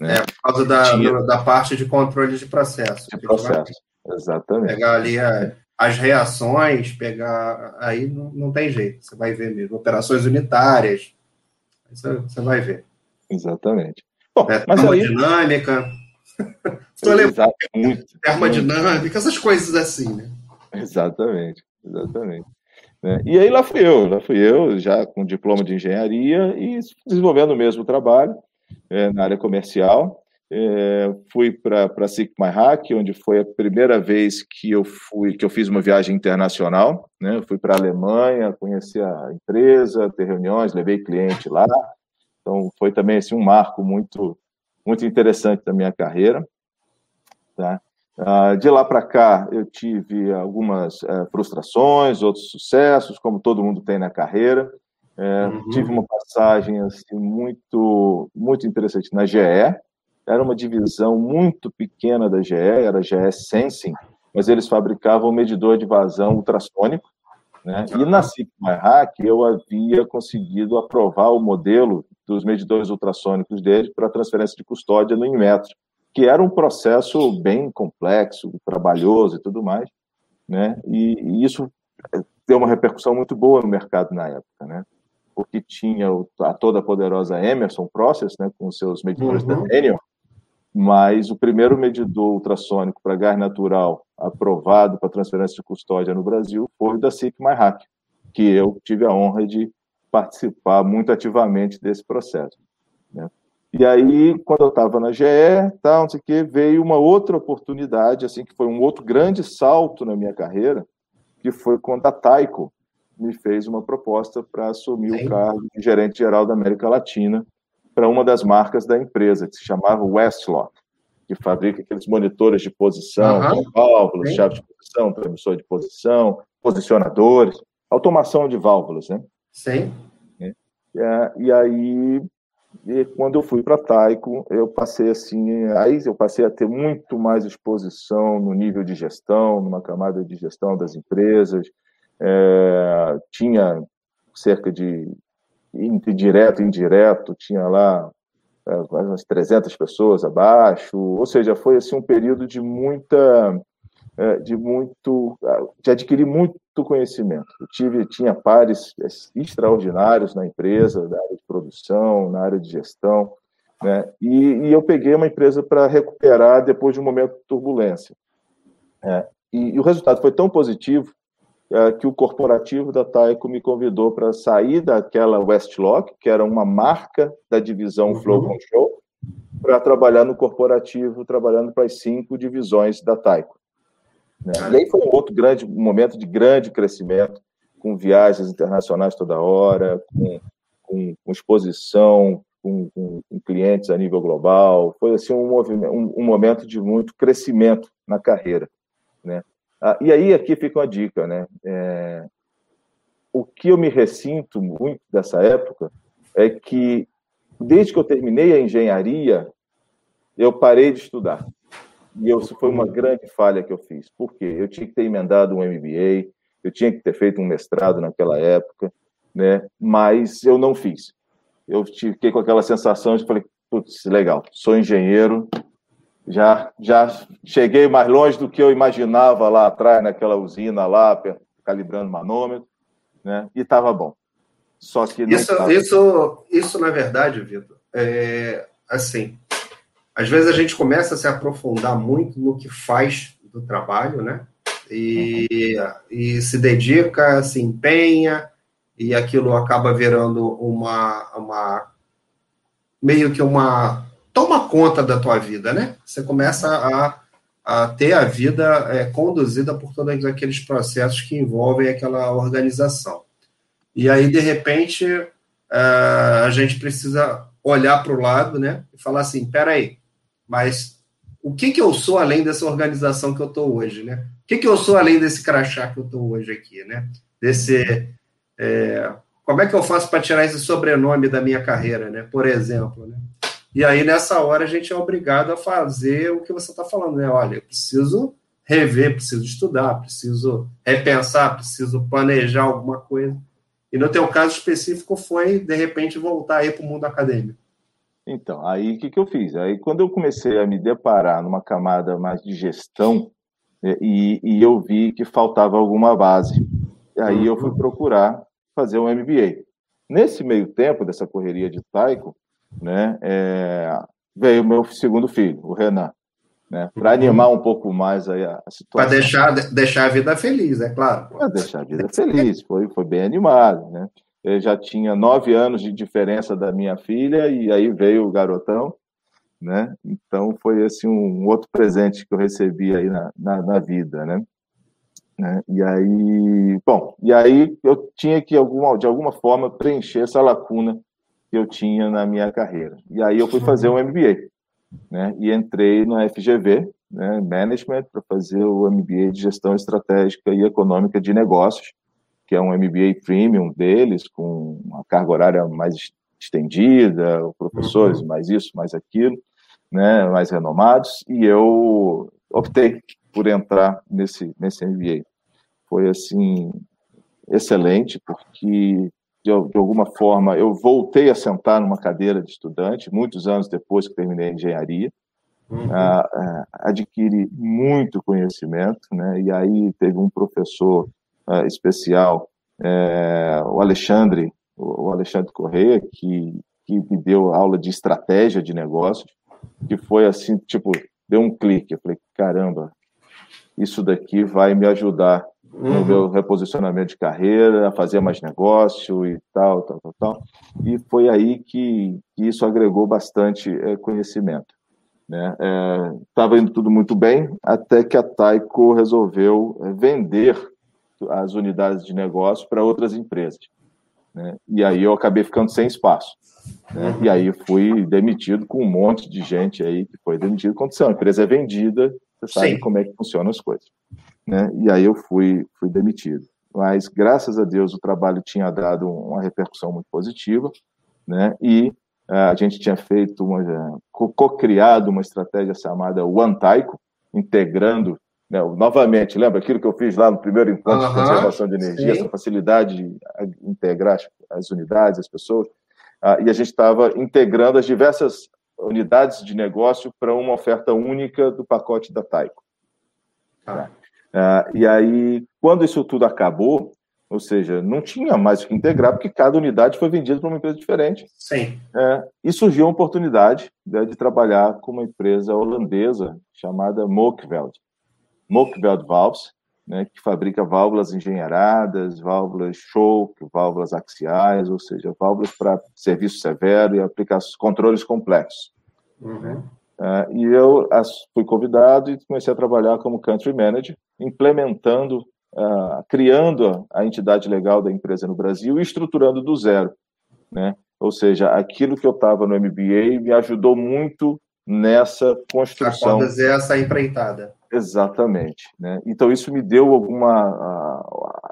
Né? É, por causa da, Tinha... da parte de controle de processo. De processo, exatamente. Pegar ali a, as reações, pegar. Aí não, não tem jeito, você vai ver mesmo. Operações unitárias, você, você vai ver. Exatamente. Bom, é, mas. Aí... Estou lembrando. Termodinâmica, essas coisas assim, né? Exatamente, exatamente. Né? E aí lá fui eu, lá fui eu, já com diploma de engenharia e desenvolvendo o mesmo trabalho é, na área comercial. É, fui para a Hack, onde foi a primeira vez que eu fui, que eu fiz uma viagem internacional. Né? fui para a Alemanha, conheci a empresa, ter reuniões, levei cliente lá. Então foi também assim, um marco muito, muito interessante da minha carreira. Tá? Ah, de lá para cá, eu tive algumas eh, frustrações, outros sucessos, como todo mundo tem na carreira. É, uhum. Tive uma passagem assim, muito, muito interessante na GE. Era uma divisão muito pequena da GE, era a GE Sensing, mas eles fabricavam um medidor de vazão ultrassônico. Né? E na CIP-MyHack eu havia conseguido aprovar o modelo dos medidores ultrassônicos deles para transferência de custódia no Inmetro que era um processo bem complexo, trabalhoso e tudo mais, né? E, e isso deu uma repercussão muito boa no mercado na época, né? Porque tinha a toda poderosa Emerson Process, né, com seus medidores uhum. Titanium, mas o primeiro medidor ultrassônico para gás natural aprovado para transferência de custódia no Brasil foi o da SIC MyHack, que eu tive a honra de participar muito ativamente desse processo. Né? E aí, quando eu estava na GE, tal, não sei o quê, veio uma outra oportunidade, assim, que foi um outro grande salto na minha carreira, que foi quando a Taiko me fez uma proposta para assumir Sim. o cargo de gerente geral da América Latina para uma das marcas da empresa, que se chamava Westlock, que fabrica aqueles monitores de posição, uhum. válvulas, Sim. chaves de posição, transmissor de posição, posicionadores, automação de válvulas, né? Sim. É, e aí e quando eu fui para Taiko, eu passei assim, aí eu passei a ter muito mais exposição no nível de gestão, numa camada de gestão das empresas. É, tinha cerca de direto e indireto, tinha lá é, umas 300 pessoas abaixo, ou seja, foi assim um período de muita de muito de adquirir muito conhecimento. Eu tive tinha pares extraordinários na empresa, na área de produção, na área de gestão, né? E, e eu peguei uma empresa para recuperar depois de um momento de turbulência. É, e, e, o resultado foi tão positivo é, que o corporativo da Taiko me convidou para sair daquela Westlock, que era uma marca da divisão uhum. Flow Control, para trabalhar no corporativo, trabalhando para as cinco divisões da Taiko. Né? E aí foi um outro grande momento de grande crescimento, com viagens internacionais toda hora, com, com, com exposição, com, com, clientes a nível global. Foi assim um, um, um momento de muito crescimento na carreira. Né? Ah, e aí aqui fica uma dica, né? É, o que eu me ressinto muito dessa época é que desde que eu terminei a engenharia, eu parei de estudar. E isso foi uma grande falha que eu fiz. Por quê? Eu tinha que ter emendado um MBA, eu tinha que ter feito um mestrado naquela época, né? mas eu não fiz. Eu fiquei com aquela sensação de falei, putz, legal, sou engenheiro, já, já cheguei mais longe do que eu imaginava lá atrás, naquela usina lá, calibrando manômetro, né? e estava bom. Só que isso, tava... isso, isso, na verdade, Vitor, é assim, às vezes a gente começa a se aprofundar muito no que faz do trabalho, né? E, uhum. e se dedica, se empenha, e aquilo acaba virando uma, uma meio que uma toma conta da tua vida, né? Você começa a, a ter a vida é, conduzida por todos aqueles processos que envolvem aquela organização. E aí, de repente, é, a gente precisa olhar para o lado, né? E falar assim, peraí, mas o que, que eu sou além dessa organização que eu estou hoje, né? O que, que eu sou além desse crachá que eu estou hoje aqui, né? Desse, é, como é que eu faço para tirar esse sobrenome da minha carreira, né? Por exemplo, né? E aí, nessa hora, a gente é obrigado a fazer o que você está falando, né? Olha, eu preciso rever, preciso estudar, preciso repensar, preciso planejar alguma coisa. E no teu caso específico foi, de repente, voltar aí para o mundo acadêmico. Então, aí o que, que eu fiz? Aí quando eu comecei a me deparar numa camada mais de gestão, é, e, e eu vi que faltava alguma base, aí eu fui uhum. procurar fazer um MBA. Nesse meio tempo dessa correria de Taiko, né, é, veio meu segundo filho, o Renan. Né, para uhum. animar um pouco mais aí a, a situação. Para deixar, deixar a vida feliz, é claro. Para deixar a vida feliz, foi, foi bem animado. Né? Já tinha nove anos de diferença da minha filha, e aí veio o garotão, né? Então foi assim um outro presente que eu recebi aí na, na, na vida, né? né? E aí, bom, e aí eu tinha que alguma, de alguma forma preencher essa lacuna que eu tinha na minha carreira. E aí eu fui fazer um MBA, né? E entrei na FGV, né, Management, para fazer o MBA de Gestão Estratégica e Econômica de Negócios, que é um MBA premium deles, com uma carga horária mais estendida, professores uhum. mais isso, mais aquilo, né, mais renomados, e eu optei por entrar nesse, nesse MBA. Foi, assim, excelente, porque, de, de alguma forma, eu voltei a sentar numa cadeira de estudante, muitos anos depois que terminei a engenharia, Uhum. Uh, adquiri muito conhecimento, né? E aí teve um professor uh, especial, uh, o Alexandre, o Alexandre Correia, que, que me deu aula de estratégia de negócios, que foi assim, tipo, deu um clique. Eu falei, caramba, isso daqui vai me ajudar no uhum. meu reposicionamento de carreira, a fazer mais negócio e tal, tal, tal, tal. E foi aí que, que isso agregou bastante é, conhecimento. Estava né? é, indo tudo muito bem, até que a Taiko resolveu é, vender as unidades de negócio para outras empresas. Né? E aí eu acabei ficando sem espaço. Né? E aí fui demitido com um monte de gente aí que foi demitido. Quando a empresa é vendida, você sabe Sim. como é que funcionam as coisas. Né? E aí eu fui, fui demitido. Mas, graças a Deus, o trabalho tinha dado uma repercussão muito positiva, né? E uh, a gente tinha feito uma, co-criado uma estratégia chamada One Taiko, integrando né, novamente, lembra aquilo que eu fiz lá no primeiro encontro uhum, de conservação de energia, sim. essa facilidade de integrar as unidades, as pessoas, uh, e a gente estava integrando as diversas unidades de negócio para uma oferta única do pacote da Taiko. Ah. Uh, e aí, quando isso tudo acabou, ou seja, não tinha mais o que integrar, porque cada unidade foi vendida para uma empresa diferente. Sim. É, e surgiu a oportunidade né, de trabalhar com uma empresa holandesa chamada Mokveld Valves, né, que fabrica válvulas engenheiradas, válvulas choke, válvulas axiais, ou seja, válvulas para serviço severo e aplicar controles complexos. Uhum. Uh, e eu fui convidado e comecei a trabalhar como country manager, implementando, uh, criando a entidade legal da empresa no Brasil e estruturando do zero. Né? Ou seja, aquilo que eu estava no MBA me ajudou muito nessa construção. A fazer essa empreitada. Exatamente. Né? Então, isso me deu algumas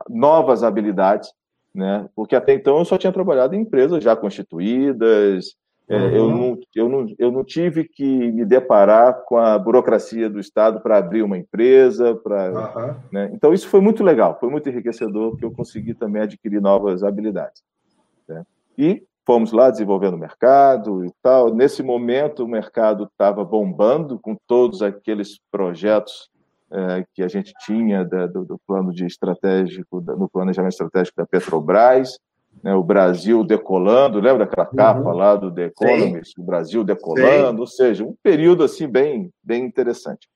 novas habilidades, né? porque até então eu só tinha trabalhado em empresas já constituídas, é, uhum. eu, não, eu, não, eu não tive que me deparar com a burocracia do Estado para abrir uma empresa. Pra, uhum. né? Então, isso foi muito legal, foi muito enriquecedor, porque eu consegui também adquirir novas habilidades. Né? E fomos lá desenvolvendo o mercado e tal. Nesse momento, o mercado estava bombando com todos aqueles projetos é, que a gente tinha da, do, do, plano de estratégico, no planejamento estratégico da Petrobras né, o Brasil decolando, lembra daquela capa uhum. lá do The Economist, Sim. o Brasil decolando, Sim. ou seja, um período assim bem, bem interessante.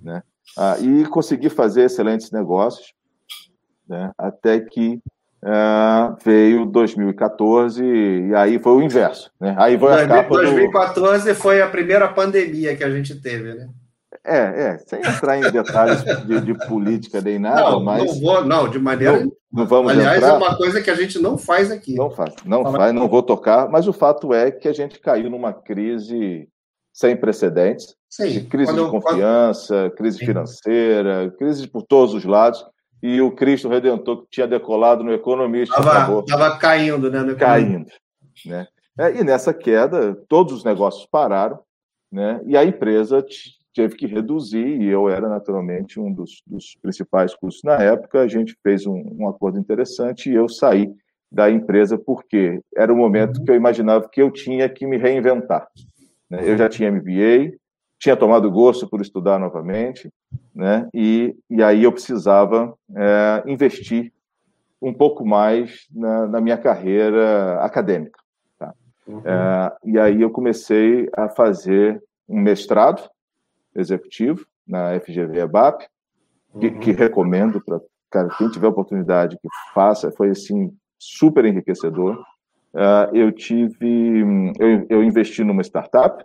Né? Ah, e consegui fazer excelentes negócios, né, até que ah, veio 2014 e aí foi o inverso. Né? Aí foi a capa 2014 do... foi a primeira pandemia que a gente teve, né? É, é, sem entrar em detalhes de, de política nem nada, não, mas. Não, vou, não, de maneira. Não, não vamos Aliás, entrar. é uma coisa que a gente não faz aqui. Não faz, não Fala faz, não vou tocar, mas o fato é que a gente caiu numa crise sem precedentes Sim, crise de confiança, quando... crise financeira, crise por todos os lados. E o Cristo Redentor que tinha decolado no Economista. Estava caindo, né? No caindo. Né? É, e nessa queda, todos os negócios pararam, né? e a empresa teve que reduzir, e eu era naturalmente um dos, dos principais custos na época. A gente fez um, um, acordo interessante e eu saí da empresa porque era o momento que eu imaginava que eu tinha que me reinventar. Né? Eu já tinha MBA, tinha tomado gosto por estudar novamente, né? e, e aí eu precisava é, investir um pouco mais na, na minha carreira acadêmica. Tá? Uhum. É, e aí eu comecei a fazer um mestrado executivo na FGV EBAP, que, uhum. que recomendo para quem tiver oportunidade que faça. Foi assim super enriquecedor. Uh, eu tive, eu, eu, investi numa startup.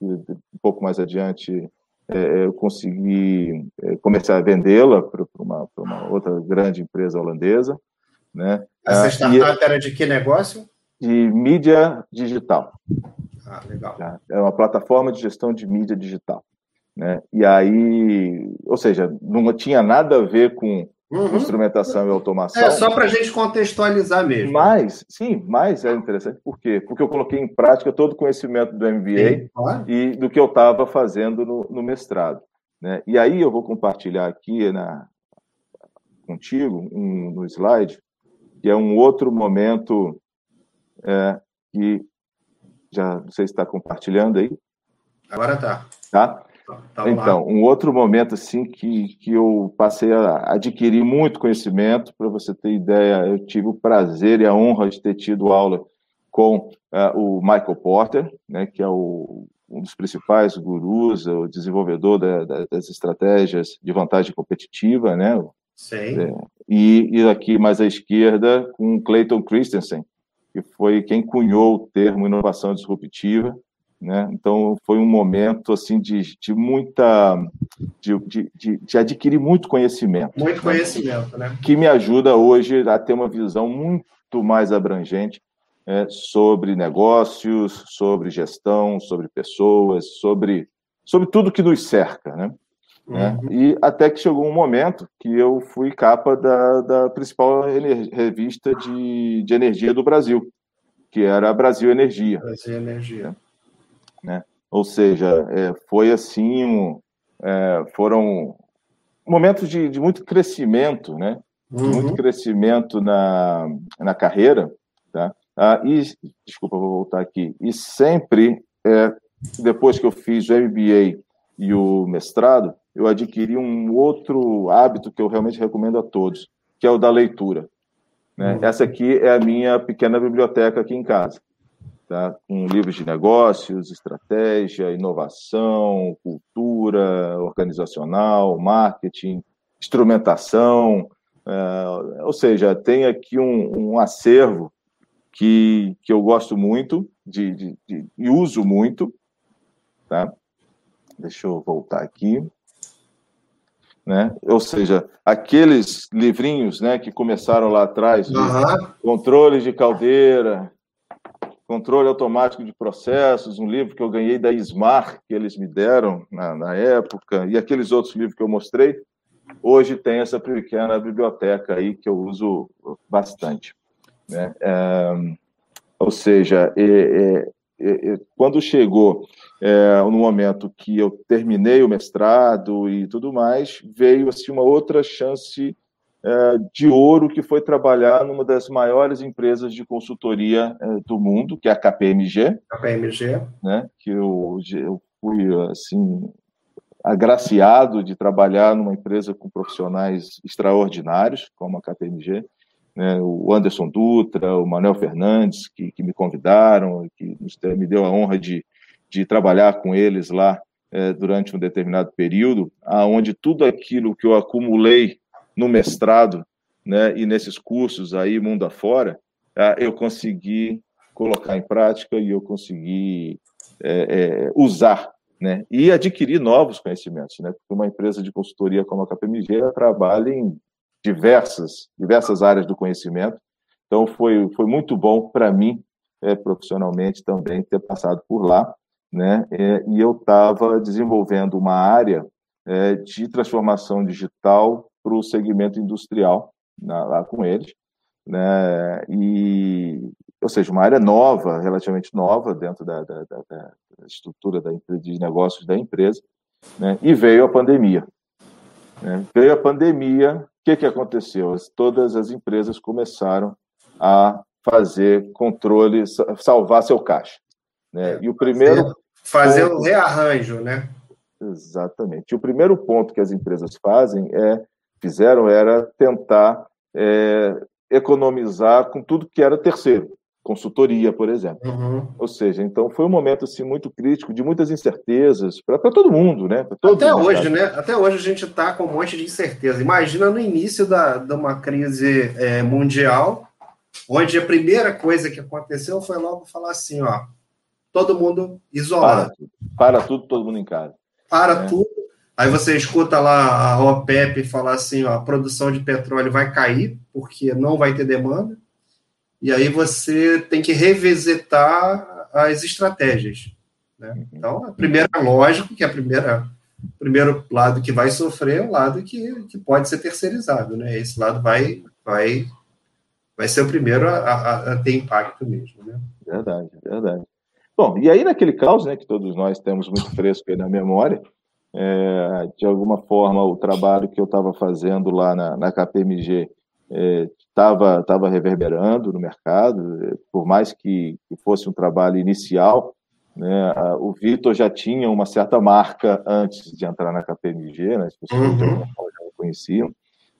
Um pouco mais adiante é, eu consegui é, começar a vendê-la para uma, uma, outra grande empresa holandesa. Né? Essa uh, startup e, era de que negócio? De mídia digital. Ah, legal. Tá? É uma plataforma de gestão de mídia digital. Né? E aí, ou seja, não tinha nada a ver com uhum. instrumentação e automação. É só para a gente contextualizar mesmo. Mas, sim, mas é interessante por quê? Porque eu coloquei em prática todo o conhecimento do MBA sim, e do que eu estava fazendo no, no mestrado. Né? E aí eu vou compartilhar aqui na, contigo um, no slide, que é um outro momento é, que já não sei se está compartilhando aí. Agora tá. Tá? Tá então, um outro momento assim que, que eu passei a adquirir muito conhecimento, para você ter ideia, eu tive o prazer e a honra de ter tido aula com uh, o Michael Porter, né, que é o, um dos principais gurus, o desenvolvedor da, da, das estratégias de vantagem competitiva, né? Sim. É, e, e aqui mais à esquerda com o Clayton Christensen, que foi quem cunhou o termo inovação disruptiva, né? Então foi um momento assim de, de muita de, de, de, adquirir muito conhecimento, muito conhecimento, né? Que me ajuda hoje a ter uma visão muito mais abrangente é, sobre negócios, sobre gestão, sobre pessoas, sobre sobre tudo que nos cerca, né? Né? Uhum. E até que chegou um momento que eu fui capa da, da principal revista de, de energia do Brasil, que era a Brasil Energia. Brasil Energia. Né? Ou seja, é, foi assim, um, é, foram momentos de, de, muito crescimento, né? Uhum. Muito crescimento na, na carreira, tá? Ah, e, desculpa, vou voltar aqui. E sempre, é, depois que eu fiz o MBA e o mestrado, eu adquiri um outro hábito que eu realmente recomendo a todos, que é o da leitura. Né? Uhum. Essa aqui é a minha pequena biblioteca aqui em casa, tá? com livros de negócios, estratégia, inovação, cultura organizacional, marketing, instrumentação, é, ou seja, tem aqui um, um, acervo que, que eu gosto muito de, de, de, e uso muito, tá? Deixa eu voltar aqui né? Ou seja, aqueles livrinhos, né, que começaram lá atrás, uhum. controle de caldeira, controle automático de processos, um livro que eu ganhei da Ismar, que eles me deram na, na época, e aqueles outros livros que eu mostrei, hoje tem essa pequena biblioteca aí que eu uso bastante. Né? É, ou seja, é, é, quando chegou é, no momento que eu terminei o mestrado e tudo mais, veio assim uma outra chance é, de ouro que foi trabalhar numa das maiores empresas de consultoria é, do mundo, que é a KPMG. KPMG. Né, que eu, eu fui assim agraciado de trabalhar numa empresa com profissionais extraordinários, como a KPMG né, o Anderson Dutra, o Manuel Fernandes, que, que me convidaram, que me deu a honra de, de trabalhar com eles lá é, durante um determinado período, aonde tudo aquilo que eu acumulei no mestrado né, e nesses cursos aí mundo afora, é, eu consegui colocar em prática e eu consegui é, é, usar né, e adquirir novos conhecimentos, né, porque uma empresa de consultoria como a KPMG trabalha em diversas, diversas áreas do conhecimento. Então, foi, foi muito bom para mim, é, profissionalmente, também ter passado por lá. Né? É, e eu estava desenvolvendo uma área é, de transformação digital para o segmento industrial na, lá com eles. Né? E, ou seja, uma área nova, relativamente nova, dentro da, da, da, da estrutura da, de negócios da empresa. Né? E veio a pandemia. Né? Veio a pandemia o que, que aconteceu? Todas as empresas começaram a fazer controle, salvar seu caixa. Né? E o primeiro. Fazer o um rearranjo, né? Exatamente. E o primeiro ponto que as empresas fazem é fizeram era tentar é, economizar com tudo que era terceiro. consultoria, por exemplo. Uhum. Ou seja, então foi um momento assim muito crítico, de muitas incertezas para todo mundo, né? Até hoje, né? Até hoje a gente está com um monte de incerteza. Imagina no início da, de uma crise é, mundial, onde a primeira coisa que aconteceu foi logo falar assim, ó, todo mundo isolado. Para tudo, para tudo todo mundo em casa. Para é. tudo. Aí você escuta lá a OPEP falar assim, ó, a produção de petróleo vai cair, porque não vai ter demanda. E aí você tem que revisitar as estratégias. Né? Uhum. Então, a primeira, lógico que a primeira, o primeiro lado que vai sofrer é o lado que, que pode ser terceirizado. Né? Esse lado vai, vai, vai ser o primeiro a, a, a ter impacto mesmo. Né? Verdade, verdade. Bom, e aí naquele caos, né, que todos nós temos muito fresco aí na memória, é, de alguma forma o trabalho que eu estava fazendo lá na, na KPMG estava é, tava reverberando no mercado, por mais que, que fosse um trabalho inicial, né, a, o Vitor já tinha uma certa marca antes de entrar na KPMG, né, as pessoas uhum. já o conheciam,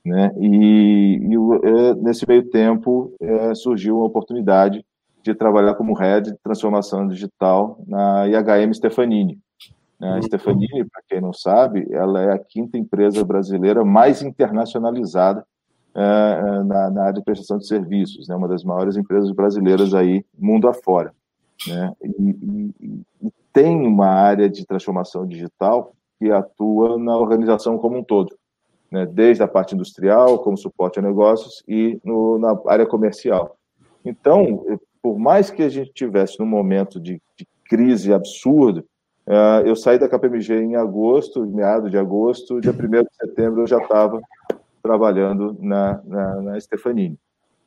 né, e, e é, nesse meio tempo é, surgiu uma oportunidade de trabalhar como head de transformação digital na IHM Stefanini. A uhum. Stefanini, para quem não sabe, ela é a quinta empresa brasileira mais internacionalizada é, na, na, área de prestação de serviços, né, uma das maiores empresas brasileiras aí mundo afora. Né, e, e, e tem uma área de transformação digital que atua na organização como um todo, né, desde a parte industrial, como suporte a negócios, e no, na área comercial. Então, por mais que a gente tivesse num momento de, de crise absurda, uh, eu saí da KPMG em agosto, meado de agosto, dia 1 de setembro eu já estava trabalhando na, na, na Stefanini.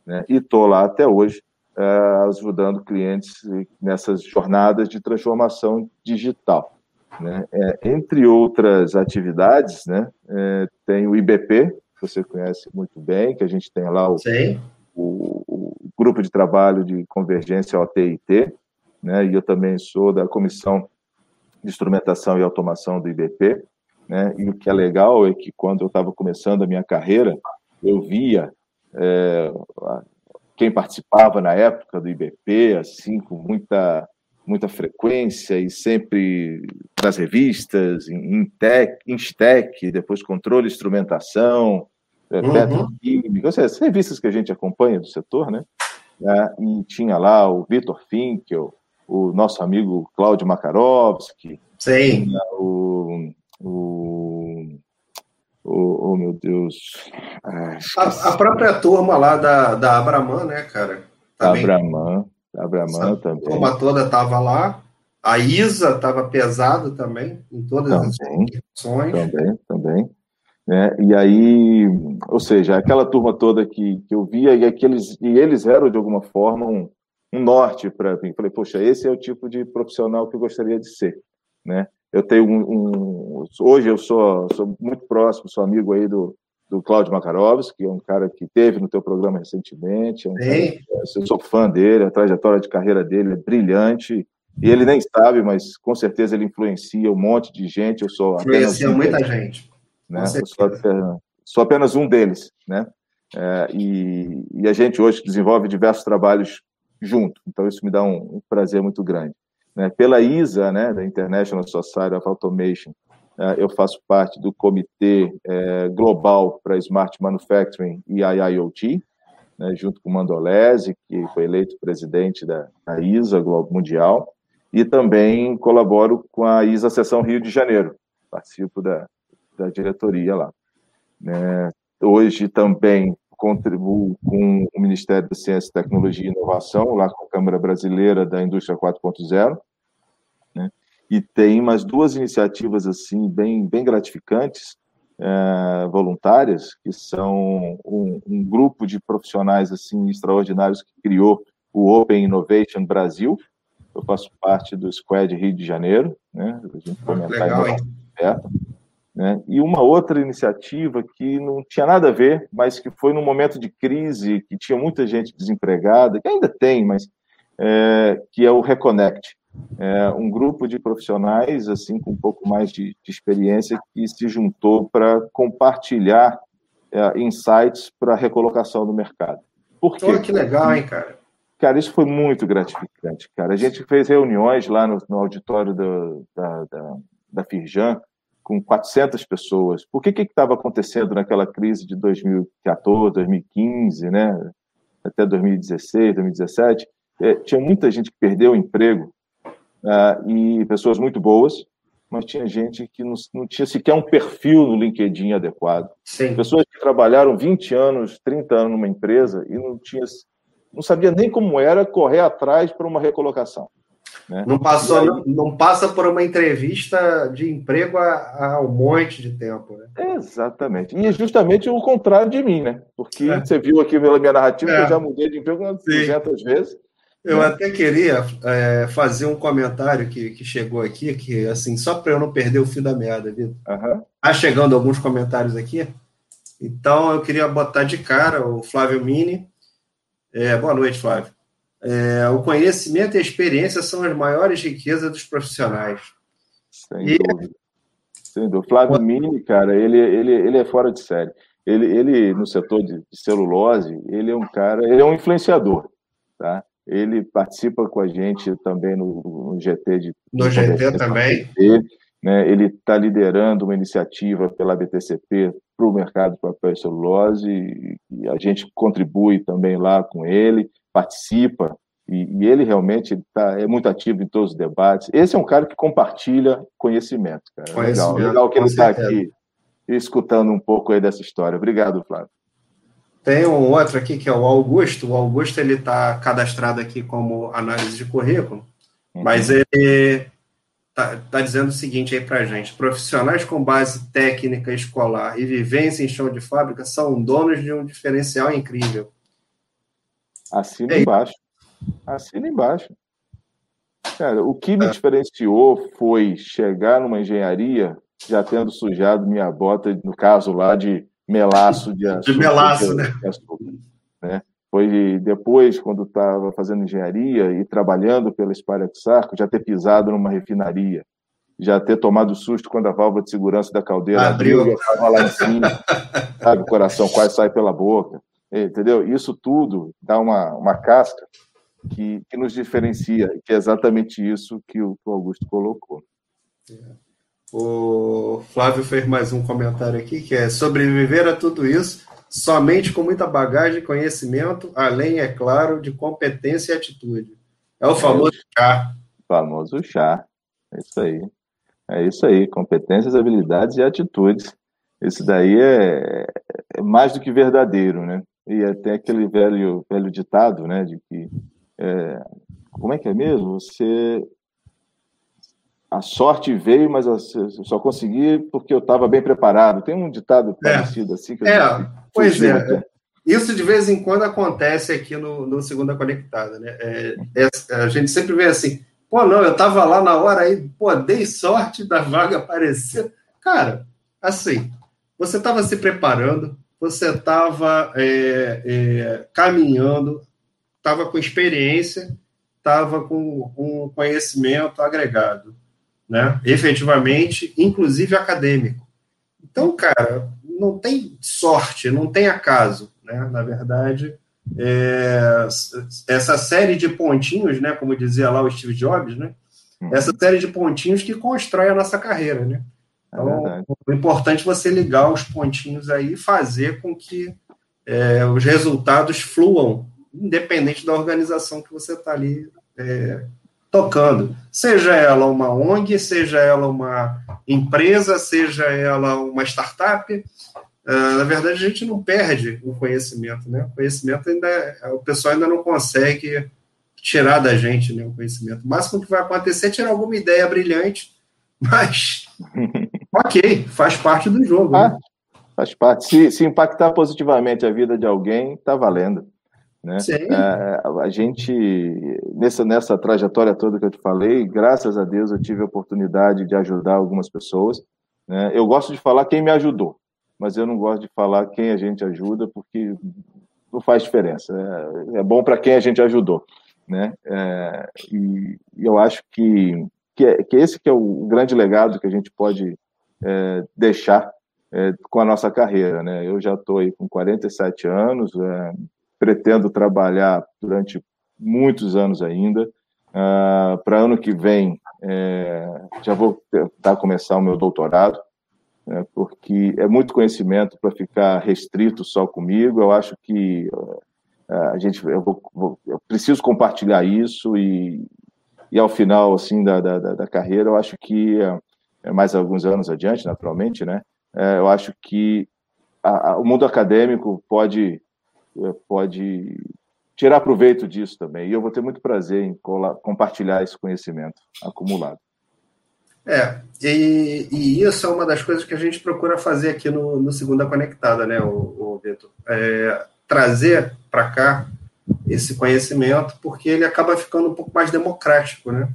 Né? E estou lá até hoje, é, ajudando clientes nessas jornadas de transformação digital. Né? É, entre outras atividades, né, é, tem o IBP, que você conhece muito bem, que a gente tem lá o, o, o grupo de trabalho de convergência OTIT, né, e eu também sou da comissão de instrumentação e automação do IBP. Né? E o que é legal é que quando eu estava começando a minha carreira, eu via é, quem participava na época do IBP, assim, com muita, muita frequência e sempre nas revistas, em, tech, em STEC, depois controle instrumentação, é, uhum. petroquímica, seja, as revistas que a gente acompanha do setor, né? É, e tinha lá o Vitor Finkel, o nosso amigo Cláudio Makarovski, Sim. o o. Oh, oh meu Deus. Ah, a, a, própria turma lá da, da Abraman, né, cara? Também. Abraman, Abraman também. A turma toda estava lá. A Isa estava pesado também, em todas também, as instituições. Também, também. É, e aí, ou seja, aquela turma toda que, que eu via e, aqueles, e eles eram, de alguma forma, um, um norte para mim. Falei, poxa, esse é o tipo de profissional que eu gostaria de ser. Né? Eu tenho um, um, hoje eu sou, sou muito próximo, sou amigo aí do, do Cláudio Makarovski, que é um cara que teve no teu programa recentemente. É um eu sou fã dele, a trajetória de carreira dele é brilhante. E ele nem sabe, mas com certeza ele influencia um monte de gente. Eu sou influencia um muita gente. Né? Sou apenas, sou, apenas, um deles, né? É, e, e, a gente hoje desenvolve diversos trabalhos junto. Então isso me dá um, um prazer muito grande né, pela ISA, né, da International Society of Automation, uh, eu faço parte do comitê uh, global para Smart Manufacturing e IIoT, né, junto com o Mandolese, que foi eleito presidente da, da ISA Global Mundial, e também colaboro com a ISA Seção Rio de Janeiro, participo da, da diretoria lá. Né. Hoje também contribuo com o Ministério da Ciência, Tecnologia e Inovação, lá com a Câmara Brasileira da Indústria 4.0, né? e tem mais duas iniciativas assim bem, bem gratificantes, é, voluntárias, que são um, um, grupo de profissionais assim extraordinários que criou o Open Innovation Brasil. Eu faço parte do Squad Rio de Janeiro, né? A gente comentar Legal, hein? Perto. Né? E uma outra iniciativa que não tinha nada a ver, mas que foi num momento de crise, que tinha muita gente desempregada, que ainda tem, mas é, que é o Reconnect. É um grupo de profissionais, assim, com um pouco mais de, de experiência, que se juntou para compartilhar é, insights para recolocação no mercado. Por quê? que legal, hein, cara? Cara, isso foi muito gratificante, cara. A gente fez reuniões lá no, no auditório do, da, da, da Firjan com 400 pessoas. Por que que estava acontecendo naquela crise de 2014, 2015, né? Até 2016, 2017? É, tinha muita gente que perdeu o emprego uh, e pessoas muito boas, mas tinha gente que não, não, tinha sequer um perfil no LinkedIn adequado. Sim. Pessoas que trabalharam 20 anos, 30 anos numa empresa e não tinha não sabia nem como era correr atrás para uma recolocação. Né? Não, passou, aí, não, não, passa por uma entrevista de emprego há, há um monte de tempo. Né? Exatamente. E é justamente o contrário de mim, né? Porque é. você viu aqui pela minha narrativa é. que eu já mudei de emprego 200 Sim. vezes. Eu né? até queria é, fazer um comentário que, que chegou aqui, que assim, só para eu não perder o fio da meada, Vitor. Uhum. Tá chegando alguns comentários aqui. Então eu queria botar de cara o Flávio Mini é, boa noite, Flávio. É, o conhecimento e a experiência são as maiores riquezas dos profissionais. Sem e... dúvida. Sem dúvida. Flávio Mini, cara, ele, ele, ele é fora de série. Ele, ele no setor de, celulose, ele é um cara, ele é um influenciador, tá? Ele participa com a gente também no, no GT de. No GT também. né? Ele está liderando uma iniciativa pela BTCP para o mercado de papel e celulose, e, a gente contribui também lá com ele, participa, e, e ele realmente tá, é muito ativo em todos os debates. Esse é um cara que compartilha conhecimento, cara. Conhecimento, legal, legal que ele está aqui escutando um pouco aí dessa história. Obrigado, Flávio. Tem um outro aqui que é o Augusto. O Augusto ele está cadastrado aqui como análise de currículo, uhum. mas ele está tá dizendo o seguinte aí para gente: profissionais com base técnica escolar e vivência em chão de fábrica são donos de um diferencial incrível. Assina é embaixo. Assina embaixo. Cara, o que me é. diferenciou foi chegar numa engenharia já tendo sujado minha bota, no caso lá de melaço de açúcar. De melaço, né? Açúcar, né? Foi depois, quando estava fazendo engenharia e trabalhando pela Sparex Sarco, já ter pisado numa refinaria, já ter tomado susto quando a válvula de segurança da caldeira abriu, abriu estava lá em cima, sabe, o coração quase sai pela boca, entendeu? Isso tudo dá uma, uma casca que, que nos diferencia, que é exatamente isso que o, que o Augusto colocou. É. O Flávio fez mais um comentário aqui, que é sobreviver a tudo isso somente com muita bagagem e conhecimento, além, é claro, de competência e atitude. É o famoso chá. Famoso chá. É isso aí. É isso aí. Competências, habilidades e atitudes. Isso daí é, é mais do que verdadeiro, né? E até aquele velho, velho ditado, né, de que é, como é que é mesmo? Você a sorte veio, mas eu só consegui porque eu estava bem preparado. Tem um ditado é. parecido assim. Que é, pois é. Muito. Isso de vez em quando acontece aqui no, no Segunda Conectada, né? É, é, a gente sempre vê assim, pô, não, eu estava lá na hora aí, pô, dei sorte da vaga aparecer. Cara, assim, você estava se preparando, você estava é, é, caminhando, estava com experiência, estava com um conhecimento agregado né? Efetivamente, inclusive acadêmico. Então, cara, não tem sorte, não tem acaso, né? Na verdade, é, essa série de pontinhos, né? Como dizia lá o Steve Jobs, né? Uhum. Essa série de pontinhos que constrói a nossa carreira, né? É então, é o importante é você ligar os pontinhos aí e fazer com que é, os resultados fluam, independente da organização que você está ali é, tocando, seja ela uma ONG, seja ela uma empresa, seja ela uma startup. Uh, na verdade, a gente não perde o conhecimento, né? O conhecimento ainda, é, o pessoal ainda não consegue tirar da gente, né? O conhecimento. O máximo que vai acontecer é tirar alguma ideia brilhante, mas ok, faz parte do jogo. Ah, né? Faz parte. Se, se impactar positivamente a vida de alguém, tá valendo. Né? É, a gente, nessa, nessa trajetória toda que eu te falei, graças a Deus eu tive a oportunidade de ajudar algumas pessoas. Né? Eu gosto de falar quem me ajudou, mas eu não gosto de falar quem a gente ajuda, porque não faz diferença. É, é bom para quem a gente ajudou. Né? É, e, e, eu acho que, que, é, que, esse que é o grande legado que a gente pode é, deixar é, com a nossa carreira. Né? Eu já estou aí com 47 anos, pretendo trabalhar durante muitos anos ainda. Uh, Para ano que vem, já vou tentar começar o meu doutorado, né, porque é muito conhecimento para ficar restrito só comigo. Eu acho que a gente, eu, vou, vou, eu preciso compartilhar isso e, e ao final assim da, da, da carreira, eu acho que mais alguns anos adiante, naturalmente, né? É, eu acho que a, a, o mundo acadêmico pode é, pode tirar proveito disso também. E eu vou ter muito prazer em compartilhar esse conhecimento acumulado. É, e, e, isso é uma das coisas que a gente procura fazer aqui no, no Segunda Conectada, né, o, o Vitor? É, trazer para cá esse conhecimento, porque ele acaba ficando um pouco mais democrático, né?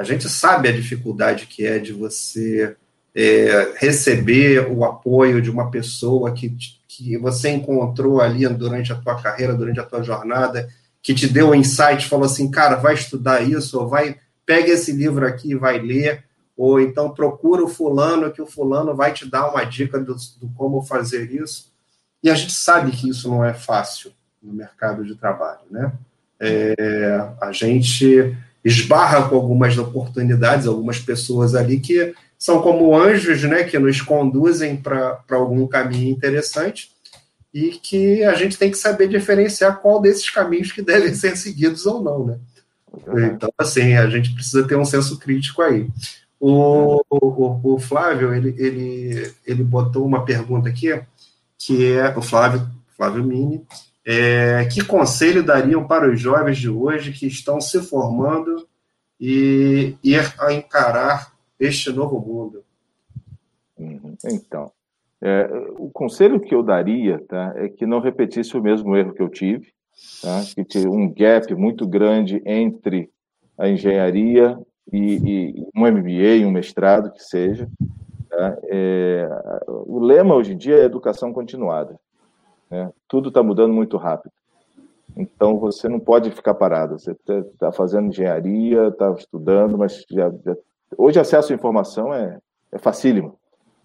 A gente sabe a dificuldade que é de você é, receber o apoio de uma pessoa que, que você encontrou ali durante a tua carreira, durante a tua jornada, que te deu um insight, falou assim, cara, vai estudar isso, ou vai, pega esse livro aqui e vai ler, ou então procura o fulano, que o fulano vai te dar uma dica do, do como fazer isso. E a gente sabe que isso não é fácil no mercado de trabalho, né? É, a gente esbarra com algumas oportunidades, algumas pessoas ali que são como anjos, né, que nos conduzem para algum caminho interessante e que a gente tem que saber diferenciar qual desses caminhos que devem ser seguidos ou não, né? Então, assim, a gente precisa ter um senso crítico aí. O, o, o Flávio, ele, ele, ele botou uma pergunta aqui, que é o Flávio, Flávio Mini, é, que conselho dariam para os jovens de hoje que estão se formando e ir a encarar este novo mundo? Uhum. Então, é, o conselho que eu daria tá, é que não repetisse o mesmo erro que eu tive, tá, que tinha um gap muito grande entre a engenharia e, e um MBA, um mestrado, que seja. Tá, é, o lema hoje em dia é educação continuada. Né? Tudo está mudando muito rápido. Então você não pode ficar parado. Você está tá fazendo engenharia, está estudando, mas já, já... hoje acesso à informação é, é facílimo.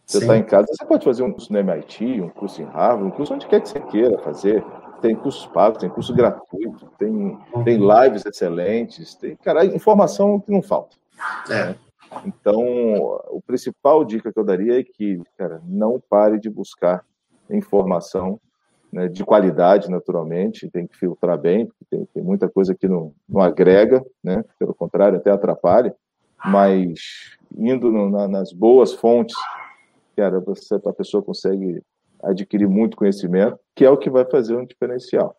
Você está em casa, você pode fazer um curso no MIT, um curso em Harvard, um curso onde quer que você queira fazer. Tem cursos pagos, tem curso gratuito, tem, tem lives excelentes, tem, cara, informação que não falta. É. Então, o principal dica que eu daria é que, cara, não pare de buscar informação né, de qualidade, naturalmente, tem que filtrar bem, porque tem, tem muita coisa que não, não agrega, né, pelo contrário, até atrapalha, mas indo no, na, nas boas fontes, cara, você, a pessoa consegue adquirir muito conhecimento, que é o que vai fazer um diferencial.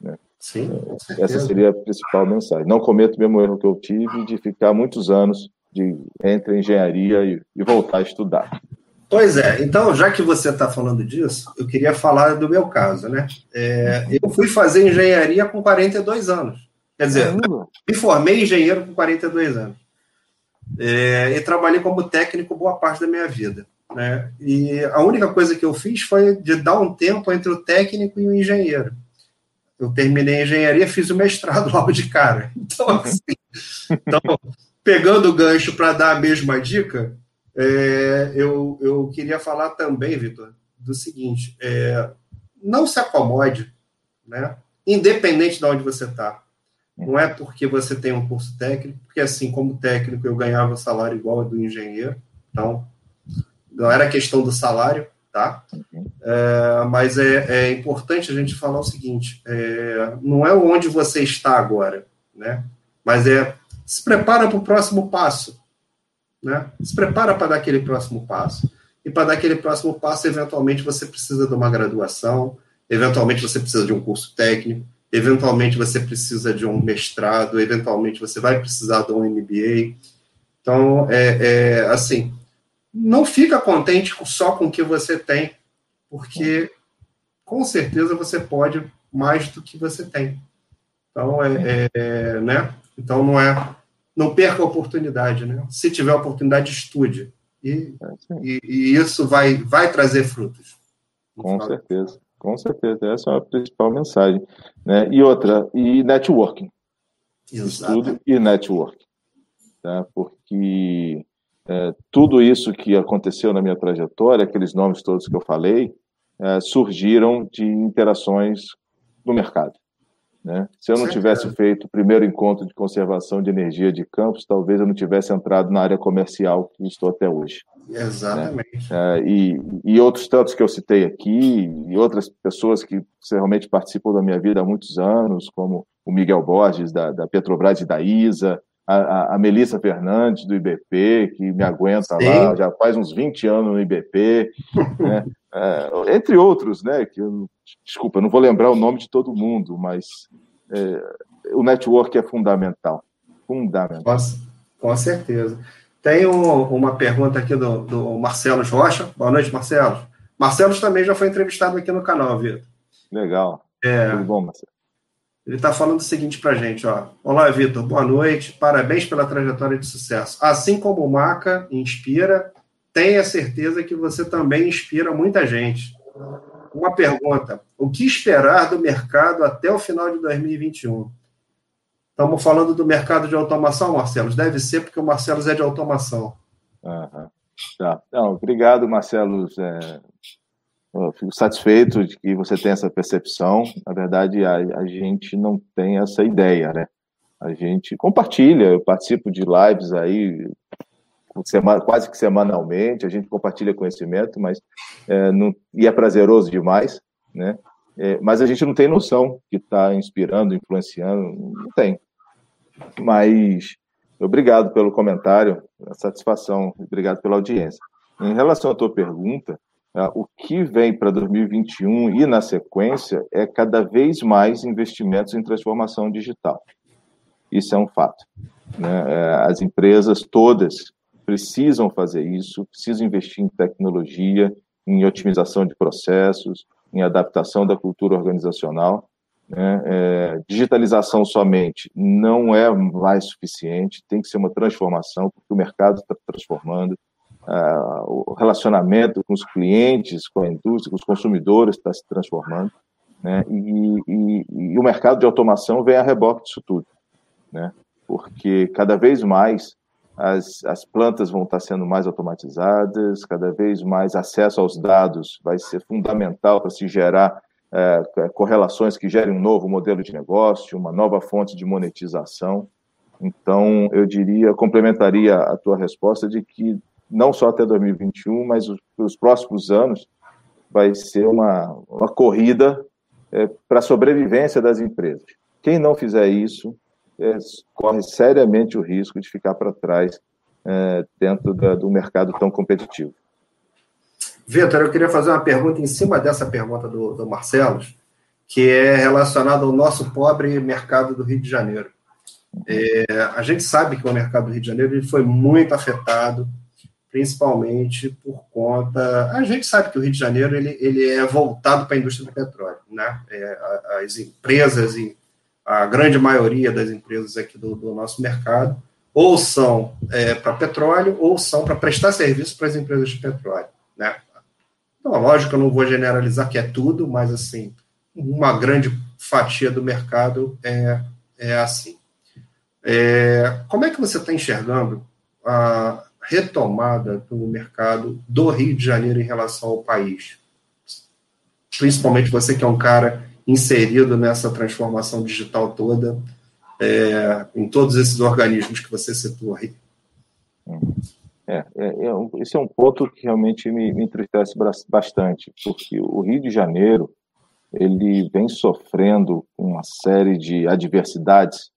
Né? Sim, Essa seria a principal mensagem. Não cometa o mesmo erro que eu tive de ficar muitos anos de entre engenharia e, e voltar a estudar. Pois é, então, já que você está falando disso, eu queria falar do meu caso, né? É, eu fui fazer engenharia com 42 anos. Quer dizer, me formei engenheiro com 42 anos. É, e trabalhei como técnico boa parte da minha vida. Né? E a única coisa que eu fiz foi de dar um tempo entre o técnico e o engenheiro. Eu terminei a engenharia, fiz o mestrado logo de cara. Então, assim, então pegando o gancho para dar a mesma dica, é, eu, eu queria falar também, Vitor, do seguinte: é, não se acomode, né? independente de onde você está. Não é porque você tem um curso técnico, porque assim, como técnico, eu ganhava salário igual ao do engenheiro, então não era questão do salário, tá? É, mas é, é, importante a gente falar o seguinte: é, não é onde você está agora, né? Mas é se prepara para o próximo passo. Né? Se prepara para dar aquele próximo passo. E para dar aquele próximo passo, eventualmente você precisa de uma graduação, eventualmente você precisa de um curso técnico, eventualmente você precisa de um mestrado, eventualmente você vai precisar de um MBA. Então, é, é assim, não fica contente só com o que você tem, porque com certeza você pode mais do que você tem. Então, é, é né? Então não é não perca a oportunidade, né? Se tiver a oportunidade, estude. E, é e, e, isso vai, vai trazer frutos. Com certeza, com certeza. Essa é a principal mensagem. Né? E outra, e networking. Exatamente. Estudo e networking. Tá? Porque é, tudo isso que aconteceu na minha trajetória, aqueles nomes todos que eu falei, é, surgiram de interações no mercado. Né? Se eu não tivesse feito o primeiro encontro de conservação de energia de campos, talvez eu não tivesse entrado na área comercial que estou até hoje. Exatamente. Né? É, e, e outros tantos que eu citei aqui, e outras pessoas que realmente participam da minha vida há muitos anos, como o Miguel Borges, da, da Petrobras e da ISA, a, a Melissa Fernandes, do IBP, que me aguenta Sim. lá, já faz uns 20 anos no IBP, né? é, entre outros, né? Que eu, desculpa, eu não vou lembrar o nome de todo mundo, mas é, o network é fundamental. Fundamental. Com, com certeza. Tem um, uma pergunta aqui do, do Marcelo Rocha. Boa noite, Marcelo. Marcelo também já foi entrevistado aqui no canal, Vitor. Legal. É, Tudo bom, Marcelo? Ele está falando o seguinte para a gente, ó. Olá, Vitor, boa noite, parabéns pela trajetória de sucesso. Assim como o Maca inspira, tenha certeza que você também inspira muita gente. Uma pergunta: o que esperar do mercado até o final de 2021? Estamos falando do mercado de automação, Marcelo? Deve ser porque o Marcelo é de automação. Uhum. Tá. Não, obrigado, Marcelo. É, eu fico satisfeito de que você tem essa percepção. Na verdade, a, a gente não tem essa ideia, né? A gente compartilha, eu participo de lives aí semana, quase que semanalmente, a gente compartilha conhecimento, mas é, não, e é prazeroso demais, né? É, mas a gente não tem noção que está inspirando, influenciando, não tem. Mas obrigado pelo comentário, a satisfação, obrigado pela audiência. Em relação à tua pergunta, o que vem para 2021 e na sequência é cada vez mais investimentos em transformação digital. Isso é um fato. Né? É, as empresas todas precisam fazer isso, precisam investir em tecnologia, em otimização de processos, em adaptação da cultura organizacional. Né? É, digitalização somente não é mais suficiente, tem que ser uma transformação, porque o mercado está transformando, uh, o relacionamento com os clientes, com a indústria, com os consumidores está se transformando, né? E, e, e, o mercado de automação vem a reboque disso tudo, né? Porque cada vez mais as, as plantas vão estar sendo mais automatizadas, cada vez mais acesso aos dados vai ser fundamental para se gerar é, correlações que gerem um novo modelo de negócio, uma nova fonte de monetização. Então, eu diria, complementaria a tua resposta de que não só até 2021, mas os, os próximos anos, vai ser uma, uma corrida é, para a sobrevivência das empresas. Quem não fizer isso, é, corre seriamente o risco de ficar para trás é, dentro da, do mercado tão competitivo. Vitor, eu queria fazer uma pergunta em cima dessa pergunta do, do Marcelo, que é relacionada ao nosso pobre mercado do Rio de Janeiro. É, a gente sabe que o mercado do Rio de Janeiro ele foi muito afetado principalmente por conta. A gente sabe que o Rio de Janeiro ele, ele é voltado para a indústria do petróleo, né? É, as empresas a grande maioria das empresas aqui do, do nosso mercado ou são é, para petróleo ou são para prestar serviço para as empresas de petróleo, né? Então, lógico, eu não vou generalizar que é tudo, mas assim uma grande fatia do mercado é, é assim. É, como é que você está enxergando a, retomada do mercado do Rio de Janeiro em relação ao país? Principalmente você que é um cara inserido nessa transformação digital toda, é, em todos esses organismos que você citou aí. É, é, é, esse é um ponto que realmente me, me entristece bastante, porque o Rio de Janeiro ele vem sofrendo uma série de adversidades,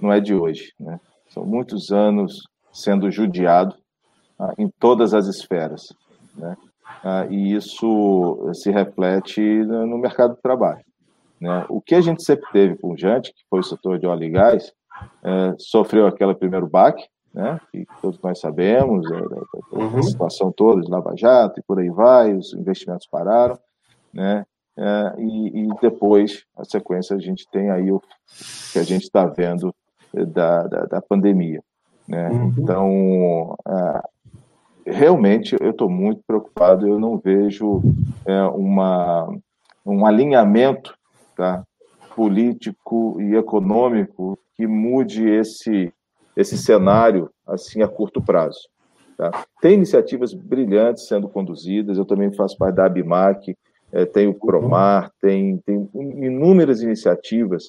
não é de hoje, né? São muitos anos sendo judiado em todas as esferas. Né? Ah, e isso se reflete no mercado de trabalho. Né? O que a gente sempre teve pujante, que foi o setor de óleo e gás, é, sofreu aquele primeiro baque, né? que todos nós sabemos, é, a, uhum. situação toda de Lava Jato e por aí vai, os investimentos pararam, né? É, e, e, depois, a sequência, a gente tem aí o que a gente está vendo da, da, da, pandemia. Né? Uhum. Então, realmente eu estou muito preocupado, eu não vejo é, uma, um alinhamento tá, político e econômico que mude esse, esse cenário assim a curto prazo. Tá? Tem iniciativas brilhantes sendo conduzidas, eu também faço parte da ABMAC, é, tem o Promar, tem, tem inúmeras iniciativas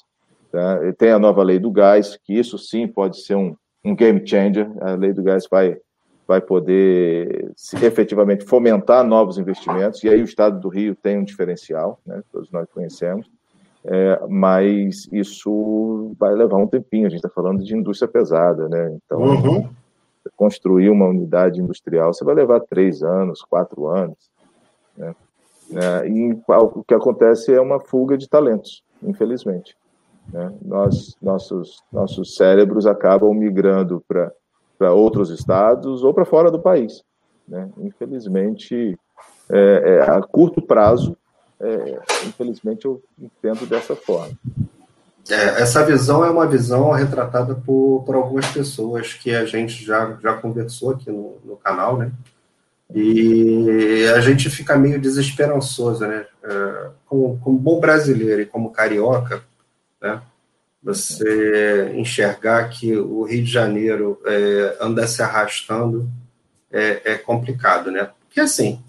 Tá? Tem a nova lei do gás, que isso sim pode ser um, um game changer. A lei do gás vai, vai poder se, efetivamente fomentar novos investimentos, e aí o Estado do Rio tem um diferencial, né? todos nós conhecemos, é, mas isso vai levar um tempinho. A gente está falando de indústria pesada, né? Então, uhum. construir uma unidade industrial, você vai levar três anos, quatro anos. Né? É, e o que acontece é uma fuga de talentos, infelizmente. Né? Nós, nossos, nossos cérebros acabam migrando para outros estados ou para fora do país. Né? Infelizmente, é, é, a curto prazo, é, infelizmente, eu entendo dessa forma. É, essa visão é uma visão retratada por, por algumas pessoas que a gente já, já conversou aqui no, no canal, né? E a gente fica meio desesperançoso, né? É, como, como bom brasileiro e como carioca, né? Você enxergar que o Rio de Janeiro é, anda se arrastando é, é complicado, né? Porque assim,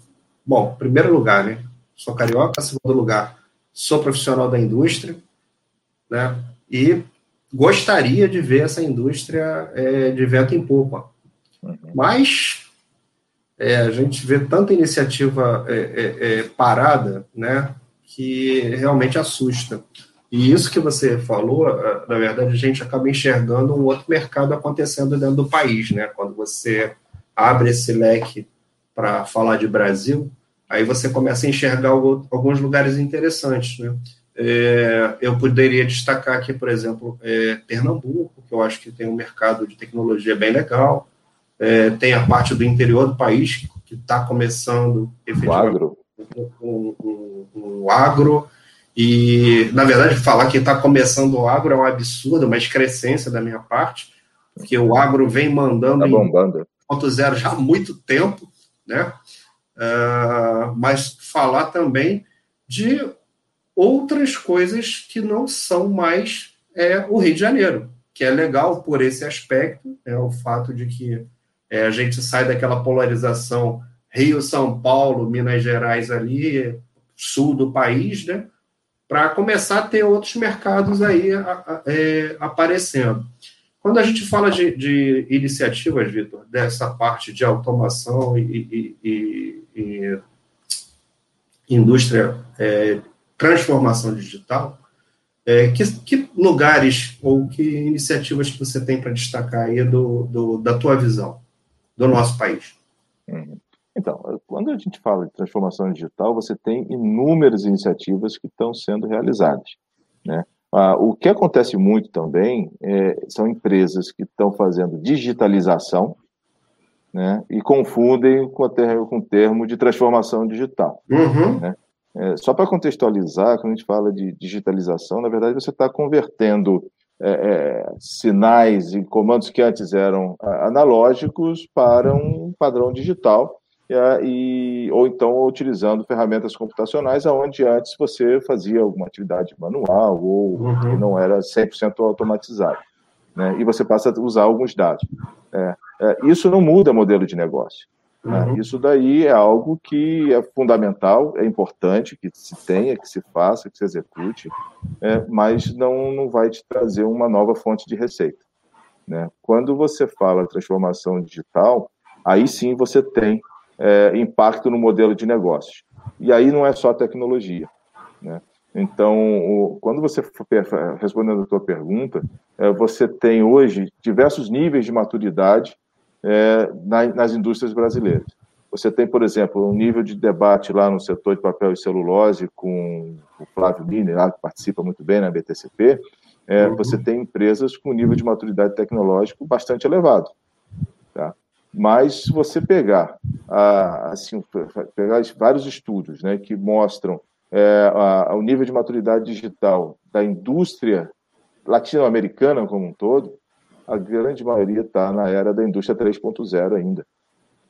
bom, primeiro lugar, né? sou carioca, segundo lugar, sou profissional da indústria, né? E gostaria de ver essa indústria é, de vento em popa. Uhum. Mas é, a gente vê tanta iniciativa é, é, parada, né? Que realmente assusta. E isso que você falou, na verdade, a gente acaba enxergando um outro mercado acontecendo dentro do país, né? Quando você abre esse leque para falar de Brasil, aí você começa a enxergar alguns lugares interessantes, né? É, eu poderia destacar aqui, por exemplo, é, Pernambuco, que eu acho que tem um mercado de tecnologia bem legal. É, tem a parte do interior do país que está começando efetivamente o um, um, um, agro. E, na verdade, falar que está começando o agro é um absurdo, uma excrescência da minha parte, porque o agro vem mandando tá bombando. em ponto zero já há muito tempo, né? Uh, mas falar também de outras coisas que não são mais é, o Rio de Janeiro, que é legal por esse aspecto, é o fato de que é, a gente sai daquela polarização Rio, São Paulo, Minas Gerais ali, sul do país, né? Para começar a ter outros mercados aí é, aparecendo. Quando a gente fala de, de iniciativas, Vitor, dessa parte de automação e, e, e, e indústria, é, transformação digital, é, que, que, lugares ou que iniciativas que você tem para destacar aí do, do, da tua visão do nosso país? Uhum. Então, quando a gente fala de transformação digital, você tem inúmeras iniciativas que estão sendo realizadas. Né? Ah, o que acontece muito também é, são empresas que estão fazendo digitalização né, e confundem com, termo, com o termo de transformação digital. Uhum. Né? É, só para contextualizar, quando a gente fala de digitalização, na verdade você está convertendo é, é, sinais e comandos que antes eram analógicos para um padrão digital e, ou então utilizando ferramentas computacionais, onde antes você fazia alguma atividade manual ou uhum. não era 100% automatizado. Né? E você passa a usar alguns dados. É, é, isso não muda modelo de negócio. Né? Uhum. Isso daí é algo que é fundamental, é importante que se tenha, que se faça, que se execute, é, mas não, não vai te trazer uma nova fonte de receita. Né? Quando você fala transformação digital, aí sim você tem é, impacto no modelo de negócio. E aí não é só tecnologia. Né? Então, o, quando você respondendo a tua pergunta, é, você tem hoje diversos níveis de maturidade é, na, nas indústrias brasileiras. Você tem, por exemplo, um nível de debate lá no setor de papel e celulose com o Flávio Miner, que participa muito bem na BTCP. É, uhum. Você tem empresas com nível de maturidade tecnológico bastante elevado. Mas se você pegar, assim, pegar vários estudos né, que mostram é, a, o nível de maturidade digital da indústria latino-americana como um todo, a grande maioria está na era da indústria 3.0 ainda.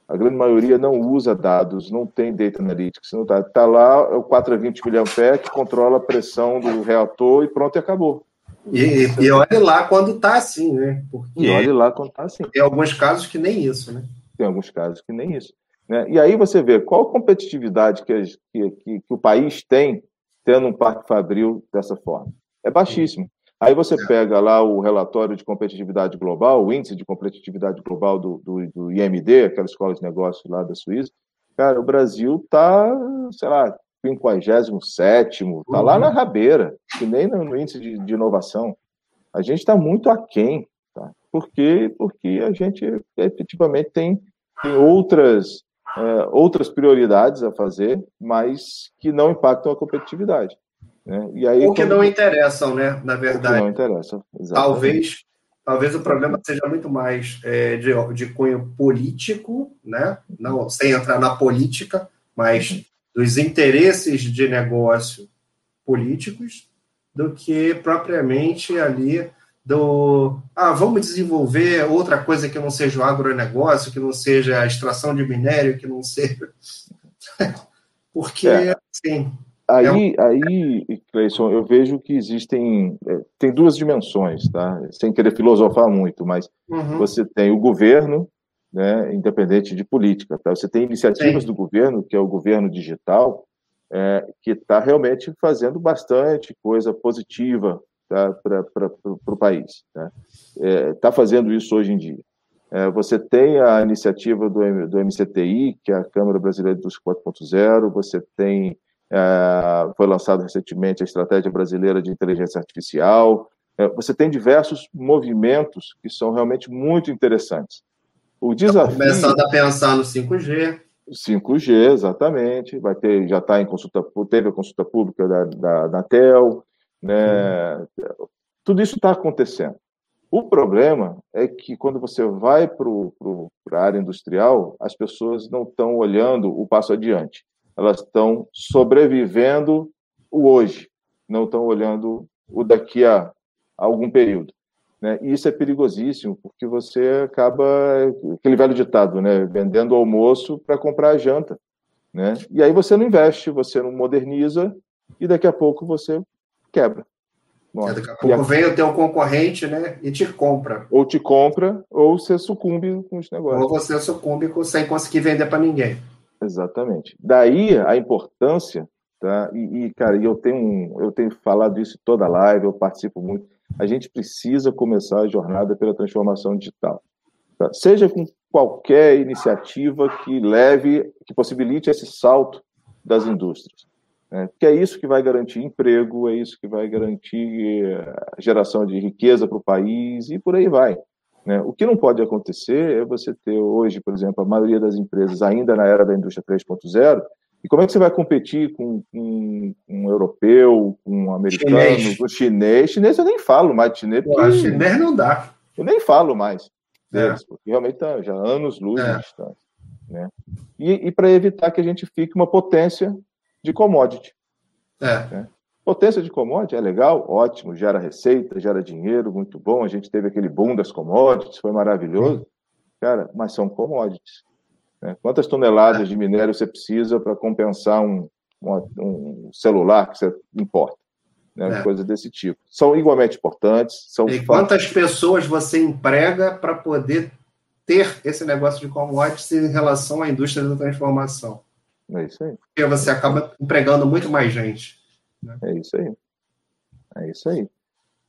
A grande maioria não usa dados, não tem data analytics, não está tá lá é o 420 mA que controla a pressão do reator e pronto, e acabou. E, e olhe lá quando está assim, né? Porque e olhe lá quando está assim. Tem alguns casos que nem isso, né? Tem alguns casos que nem isso. Né? E aí você vê qual a competitividade que, que, que, que o país tem tendo um parque fabril dessa forma. É baixíssimo. Aí você pega lá o relatório de competitividade global, o índice de competitividade global do, do, do IMD, aquela escola de negócios lá da Suíça. Cara, o Brasil está, sei lá, 57, está lá na rabeira, que nem no índice de, de inovação. A gente está muito aquém, tá? Por quê? Porque a gente efetivamente tem, tem outras, é, outras prioridades a fazer, mas que não impactam a competitividade. Né? E aí, Ou que quando... não interessam, né? Na verdade. não interessam. Talvez, talvez o problema seja muito mais é, de, de cunho político, né? Não, sem entrar na política, mas. Dos interesses de negócio políticos, do que propriamente ali do ah, vamos desenvolver outra coisa que não seja o agronegócio, que não seja a extração de minério, que não seja. Porque, é. assim, Aí, é um... aí, Cleison, eu vejo que existem é, tem duas dimensões, tá? Sem querer filosofar muito, mas uhum. você tem o governo, né, independente de política, tá? Você tem iniciativas Sim. do governo, que é o governo digital, é, que está realmente fazendo bastante coisa positiva tá, para o país. Está né? é, tá fazendo isso hoje em dia. É, você tem a iniciativa do, do MCTI, que é a Câmara Brasileira dos 4.0, você tem é, foi lançado recentemente a Estratégia Brasileira de Inteligência Artificial. É, você tem diversos movimentos que são realmente muito interessantes. O desafio. Começando a pensar no 5G. 5G, exatamente. Vai ter, já está em consulta, teve a consulta pública da, da, da TEL, né? Tudo isso está acontecendo. O problema é que quando você vai para a área industrial, as pessoas não estão olhando o passo adiante elas estão sobrevivendo o hoje, não estão olhando o daqui a, algum período. Né? E isso é perigosíssimo, porque você acaba, aquele velho ditado, né? vendendo almoço para comprar a janta. Né? E aí você não investe, você não moderniza, e daqui a pouco você quebra. Daqui a pouco vem o teu concorrente né, e te compra. Ou te compra, ou você sucumbe com os negócios. Ou você sucumbe sem conseguir vender para ninguém. Exatamente. Daí a importância, tá? E, e, cara, eu tenho, eu tenho falado isso toda live, eu participo muito. A gente precisa começar a jornada pela transformação digital. Tá? Seja com qualquer iniciativa que leve, que possibilite esse salto das indústrias. Né? Que é isso que vai garantir emprego, é isso que vai garantir a geração de riqueza para o país e por aí vai. Né? O que não pode acontecer é você ter hoje, por exemplo, a maioria das empresas ainda na era da indústria 3.0, e como é que você vai competir com, com, com um europeu, com um americano, chinês. com um chinês? Chinês eu nem falo mais de chinês. Porque... chinês não dá. Eu nem falo mais deles, é. porque realmente está já anos luz é. de distância. Né? E, e para evitar que a gente fique uma potência de commodity. É. Né? Potência de commodity é legal, ótimo, gera receita, gera dinheiro, muito bom. A gente teve aquele boom das commodities, foi maravilhoso. Cara, mas são commodities. Né? Quantas toneladas de minério você precisa para compensar um, um, celular que você importa? Né? É. Coisas desse tipo. São igualmente importantes. São e quantas pessoas você emprega para poder ter esse negócio de commodities em relação à indústria da transformação? É isso aí. Porque você acaba empregando muito mais gente. Né? É isso aí. É isso aí.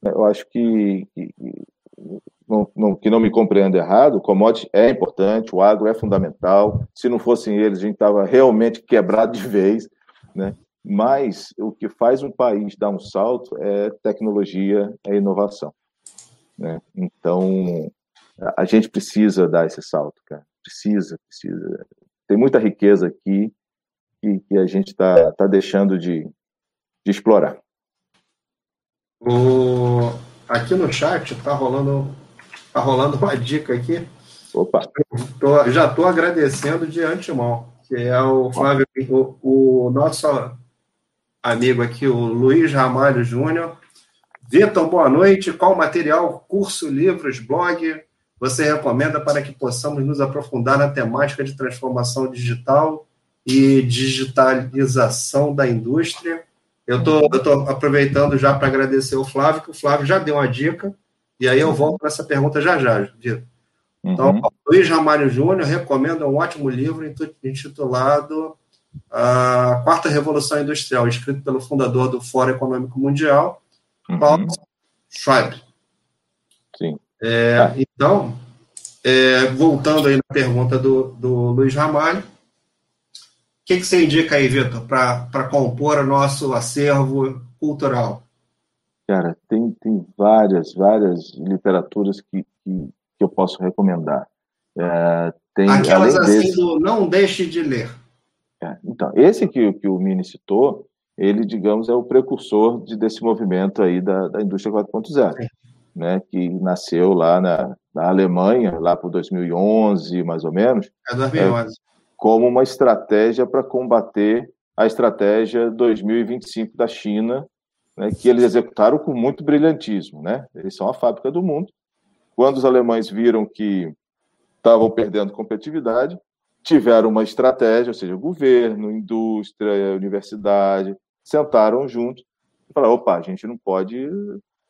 Eu acho que, que não, não, que não me compreenda errado, o commodity é importante, o agro é fundamental. Se não fossem eles, a gente estava realmente quebrado de vez, né? Mas o que faz um país dar um salto é tecnologia, é inovação. Né? Então, a gente precisa dar esse salto, cara. Precisa, precisa. Tem muita riqueza aqui que, que a gente está tá deixando de, de explorar. O... Aqui no chat está rolando, tá rolando uma dica aqui. Opa! Tô, já estou agradecendo de antemão, que é o Flávio, o, o nosso amigo aqui, o Luiz Ramalho Júnior. Vitor, boa noite. Qual material, curso, livros, blog você recomenda para que possamos nos aprofundar na temática de transformação digital e digitalização da indústria? Eu tô aproveitando já para agradecer o Flávio, que o Flávio já deu uma dica, e aí eu volto para essa pergunta já já, Vitor. Então, uhum. Luiz Ramalho Júnior recomenda um ótimo livro intitulado A Quarta Revolução Industrial, escrito pelo fundador do Fórum Econômico Mundial, uhum. qual Schwab. Sim. É, ah. Então, é, voltando aí na pergunta do, do Luiz Ramalho, o que, que você indica aí, Vitor, para compor o nosso acervo cultural? Cara, tem, tem várias, várias literaturas que, que, que eu posso recomendar. É, tem, Aquelas assim desse... do não deixe de ler. É, então, esse que, que o Mini citou, ele, digamos, é o precursor de, desse movimento aí da, da indústria 4.0, né, que nasceu lá na, na Alemanha, lá por 2011, mais ou menos. É 2011. É, como uma estratégia para combater a estratégia 2025 da China, né, que eles executaram com muito brilhantismo. Né? Eles são a fábrica do mundo. Quando os alemães viram que estavam perdendo competitividade, tiveram uma estratégia, ou seja, governo, indústria, universidade, sentaram juntos e falaram: opa, a gente não pode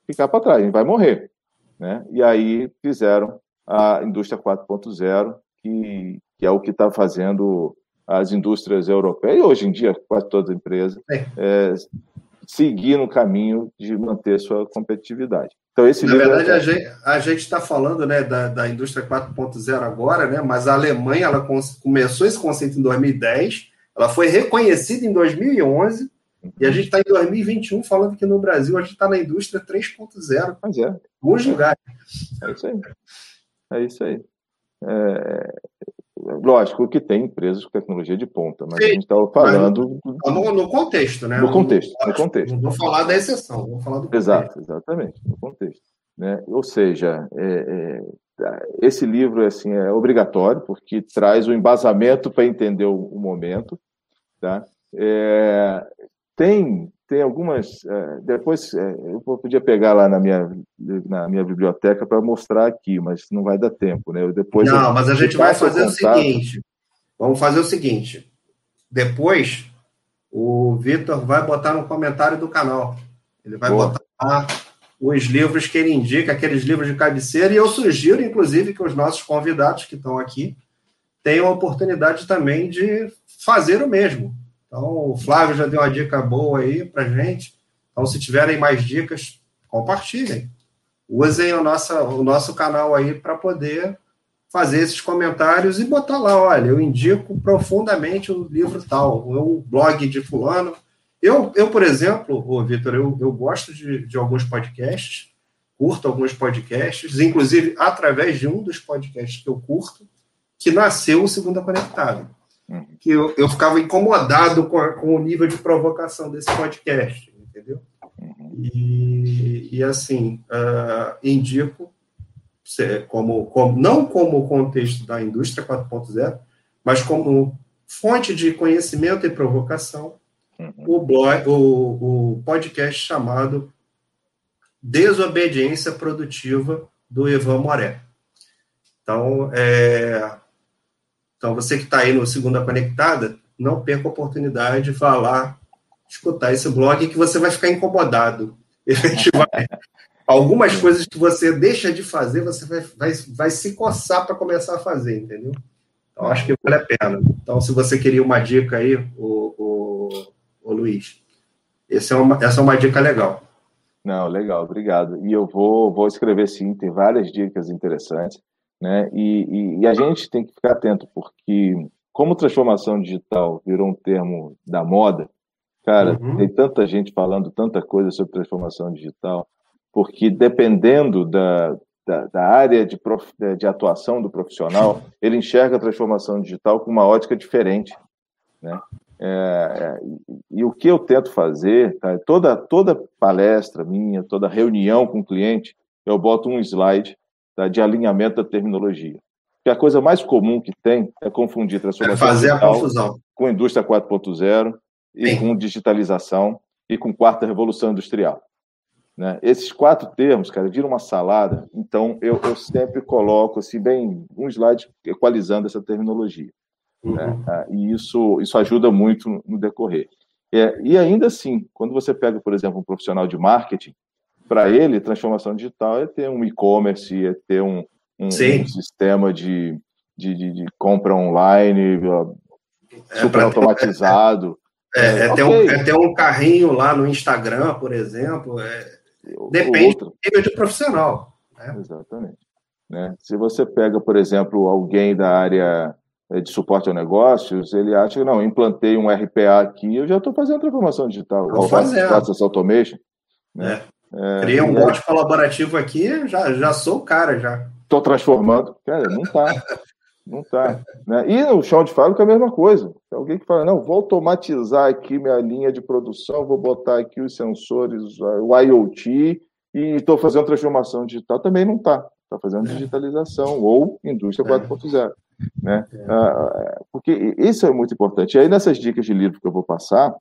ficar para trás, a gente vai morrer. Né? E aí fizeram a indústria 4.0, que, que é o que está fazendo as indústrias europeias, e hoje em dia quase todas as empresas, é. É, seguir no caminho de manter sua competitividade. Então, esse Na verdade, é... a gente está falando né, da, da indústria 4.0 agora, né, mas a Alemanha ela começou esse conceito em 2010, ela foi reconhecida em 2011, uhum. e a gente está em 2021 falando que no Brasil a gente está na indústria 3.0. Mas é. Alguns lugares. É isso aí. É isso aí. É, Lógico que tem empresas com tecnologia de ponta, mas Sim, a gente estava falando. No, no, contexto, né? No contexto, no, contexto. Não vou falar da exceção, vou falar do contexto. Exato, exatamente, no contexto. Né? Ou seja, é, é, esse livro assim, é obrigatório, porque traz o embasamento para entender o, o, momento. Tá? É, tem tem algumas. É, depois é, eu podia pegar lá na minha, na minha biblioteca para mostrar aqui, mas não vai dar tempo, né? Eu depois não, eu, mas a gente vai fazer o, seguinte. Vamos fazer o seguinte. Depois o Vitor vai botar no comentário do canal. Ele vai Boa. botar lá os livros que ele indica, aqueles livros de cabeceira, e eu sugiro, inclusive, que os nossos convidados que estão aqui tenham a oportunidade também de fazer o mesmo então, o Flávio já deu uma dica boa aí para gente. Então, se tiverem mais dicas, compartilhem. Usem o nosso, o nosso canal aí para poder fazer esses comentários e botar lá, olha, eu indico profundamente o livro tal, o blog de fulano. Eu, eu por exemplo, ô, Vitor, eu, eu gosto de, de alguns podcasts, curto alguns podcasts, inclusive através de um dos podcasts que eu curto, que nasceu o Segunda Conectada. Uhum. que eu, eu ficava incomodado com, a, com, o nível de provocação desse podcast, entendeu? Uhum. E, e assim, uh, indico, como, como, não como contexto da indústria 4.0, mas como fonte de conhecimento e provocação, uhum. o, blog, o, o podcast chamado Desobediência Produtiva, do Ivan Moré. Então, é, então, você que está aí no Segunda Conectada, não perca a oportunidade de falar, escutar esse blog, que você vai ficar incomodado. Vai, algumas coisas que você deixa de fazer, você vai, vai, vai se coçar para começar a fazer, entendeu? Então, acho que vale a pena. Então, se você queria uma dica aí, o, o, o Luiz, esse é uma, essa é uma dica legal. Não, legal, obrigado. E eu vou, vou escrever sim, tem várias dicas interessantes. Né? E, e, e, a gente tem que ficar atento, porque como transformação digital virou um termo da moda, cara, uhum. tem tanta gente falando tanta coisa sobre transformação digital, porque dependendo da, da, da área de, prof, de atuação do profissional, ele enxerga a transformação digital com uma ótica diferente. Né? É, é, e, e, o que eu tento fazer, tá? toda, toda palestra minha, toda reunião com o cliente, eu boto um slide tá, de alinhamento da terminologia. Que a coisa mais comum que tem é confundir transformação é fazer a confusão. com indústria 4.0 e Sim. com digitalização e com quarta revolução industrial. Né? Esses quatro termos, cara, viram uma salada, então eu, eu sempre coloco assim, bem um slide equalizando essa terminologia. Né? Uhum. Né? E isso, isso ajuda muito no decorrer. É, e ainda assim, quando você pega, por exemplo, um profissional de marketing, para ele, transformação digital é ter um e-commerce, é ter um, um, um sistema de, de, de, de, compra online é super automatizado. É, é, é, ter um, é ter um carrinho lá no Instagram, por exemplo. É, Depende do nível de profissional. Né? Exatamente. Né? Se você pega, por exemplo, alguém da área eh, de suporte ao negócios, ele acha que não, implantei um RPA aqui, eu já estou fazendo transformação digital. Fazendo. Process Automation. Né? É. Criei um bot colaborativo aqui, já, já sou o cara já. Estou transformando. Cara, não está. Não está. Né? E no chão de fábrica é a mesma coisa. Tem alguém que fala, não, vou automatizar aqui minha linha de produção, vou botar aqui os sensores, o IoT, e estou fazendo transformação digital. Também não está. Está fazendo é. digitalização ou indústria 4.0. É. Né? É. Ah, porque isso é muito importante. E aí, nessas dicas de livro que eu vou passar,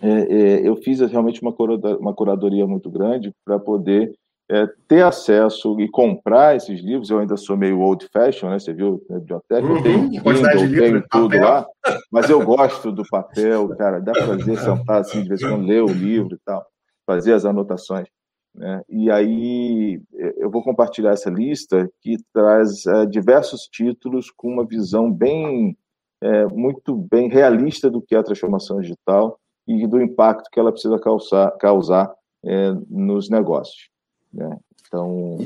é, é, eu fiz realmente uma, uma curadoria muito grande para poder é, ter acesso e comprar esses livros. Eu ainda sou meio old fashion, né? Você viu na biblioteca? Uhum, eu tenho Kindle, tenho tudo lá, mas eu gosto do papel, cara. Dá para fazer sentar assim, de vez em quando, ler o livro e tal, fazer as anotações. Né? E aí eu vou compartilhar essa lista que traz é, diversos títulos com uma visão bem, é, muito bem realista do que é a transformação digital e do impacto que ela precisa causar, causar é, nos negócios. Né? Então,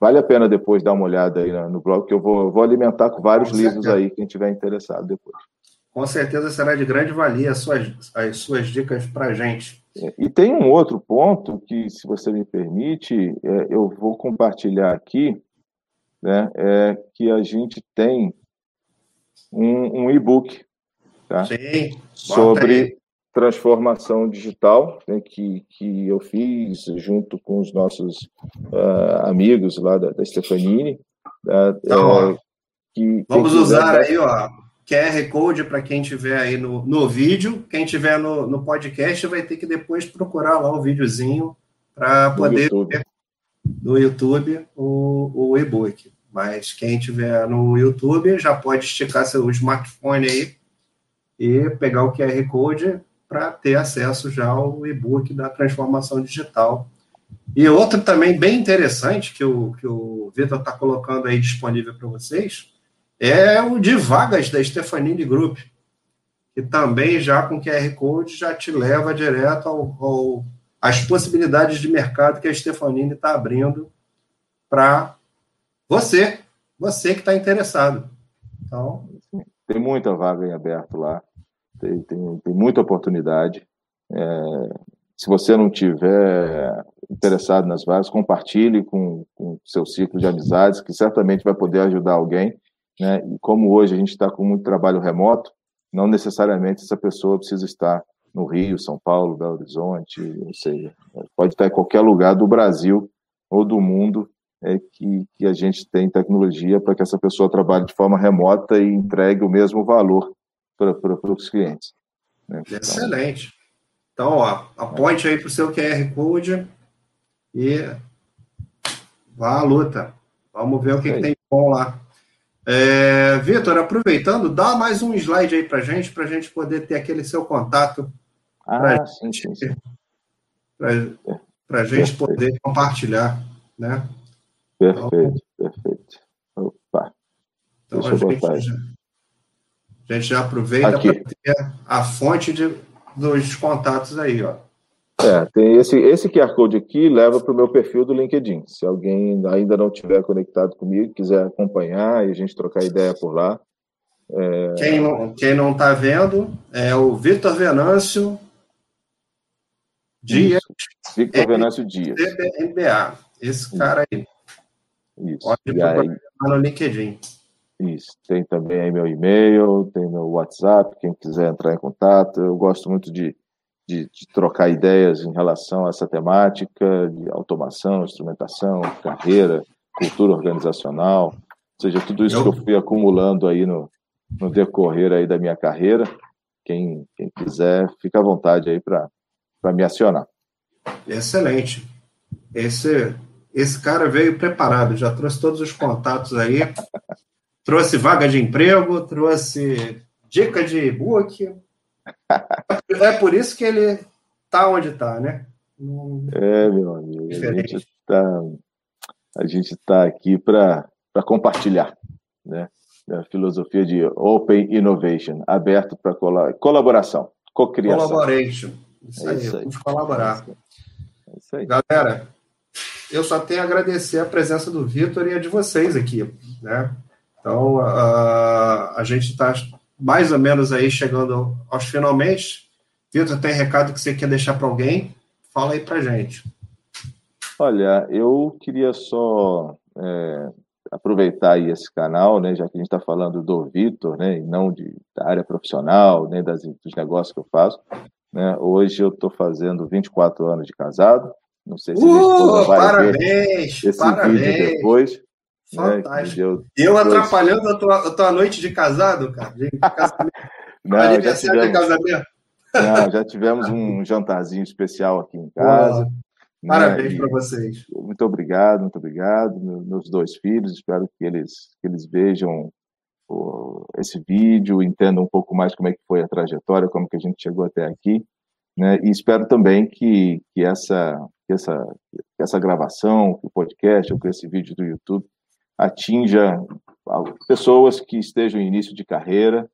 vale a pena depois dar uma olhada aí no blog, que eu vou, vou alimentar com vários com livros aí, quem tiver interessado depois. Com certeza será de grande valia as suas, as suas dicas para a gente. É, e tem um outro ponto que, se você me permite, é, eu vou compartilhar aqui, né, é que a gente tem um, um e-book tá? Sim, sobre transformação digital né, que, que eu fiz junto com os nossos uh, amigos lá da, da Stefanini. Uh, então, que, vamos usar aí, ó, QR Code para quem tiver aí no, no vídeo. Quem tiver no, no podcast vai ter que depois procurar lá o videozinho para poder YouTube. ver no YouTube o, o e-book. Mas quem tiver no YouTube já pode esticar seu smartphone aí e pegar o QR Code para ter acesso já ao e-book da transformação digital. E outro também bem interessante que o, que o Vitor está colocando aí disponível para vocês é o de vagas da Stefanini Group, que também já com QR Code já te leva direto ao, ao às possibilidades de mercado que a Stefanini está abrindo para você, você que está interessado. Então, tem muita vaga em aberto lá tem, tem, tem muita oportunidade. É, se você não tiver interessado nas vagas, compartilhe com, com seu ciclo de amizades, que certamente vai poder ajudar alguém. Né? E como hoje a gente está com muito trabalho remoto, não necessariamente essa pessoa precisa estar no Rio, São Paulo, Belo Horizonte, ou seja, pode estar em qualquer lugar do Brasil ou do mundo é, que, que a gente tem tecnologia para que essa pessoa trabalhe de forma remota e entregue o mesmo valor para os clientes. Né? Excelente. Então, ó, aponte aí para o seu QR Code e vá à luta. Vamos ver o que, que tem bom lá. É, Vitor, aproveitando, dá mais um slide aí para gente, para a gente poder ter aquele seu contato. Ah, sim, sim, sim. Para a gente poder compartilhar, né? Perfeito, então, perfeito. Opa. Então, Deixa eu botar já, a gente já aproveita para ter a fonte de, dos contatos aí, ó. É, tem esse, esse QR Code aqui leva para o meu perfil do LinkedIn. Se alguém ainda não tiver conectado comigo, quiser acompanhar e a gente trocar ideia por lá. É... Quem não quem não está vendo é o Vitor Venâncio Dias. Isso. Victor Venâncio Dias. MBA. Esse cara aí. Isso. Pode aí... no LinkedIn. Isso. Tem também aí meu e-mail, tem meu WhatsApp, quem quiser entrar em contato. Eu gosto muito de, de, de, trocar ideias em relação a essa temática de automação, instrumentação, carreira, cultura organizacional, ou seja, tudo isso que eu fui acumulando aí no, no decorrer aí da minha carreira. Quem, quem quiser, fica à vontade aí para me acionar. Excelente. Esse, esse cara veio preparado, já trouxe todos os contatos aí. Trouxe vaga de emprego, trouxe dica de e-book. É por isso que ele está onde está, né? É, meu amigo. Diferente. A gente está tá aqui para compartilhar, né? A filosofia de Open Innovation, aberto para colaboração, cocriação. Collaboration. Isso, é aí, isso aí, vamos colaborar. isso aí. Galera, eu só tenho a agradecer a presença do Vitor e a de vocês aqui, né? Então, a, a gente está mais ou menos aí chegando aos finalmente. Vitor, tem recado que você quer deixar para alguém? Fala aí para gente. Olha, eu queria só é, aproveitar aí esse canal, né, já que a gente está falando do Vitor, né, e não de, da área profissional, nem das, dos negócios que eu faço. Né, hoje eu estou fazendo 24 anos de casado. Não sei se uh, vai parabéns, ver esse parabéns. vídeo depois. Né, Fantástico. Né, eu atrapalhando a tua, a tua, noite de casado, cara? De casamento. não, já tivemos, de casamento. Não, já tivemos um jantarzinho especial aqui em casa. Parabéns para vocês. Muito obrigado, muito obrigado. Meus dois filhos, espero que eles, que eles vejam esse vídeo, entendam um pouco mais como é que foi a trajetória, como que a gente chegou até aqui. Né? E espero também que, que, essa, que, essa, que essa gravação, que o podcast, ou que esse vídeo do YouTube atinja pessoas que estejam em início de carreira,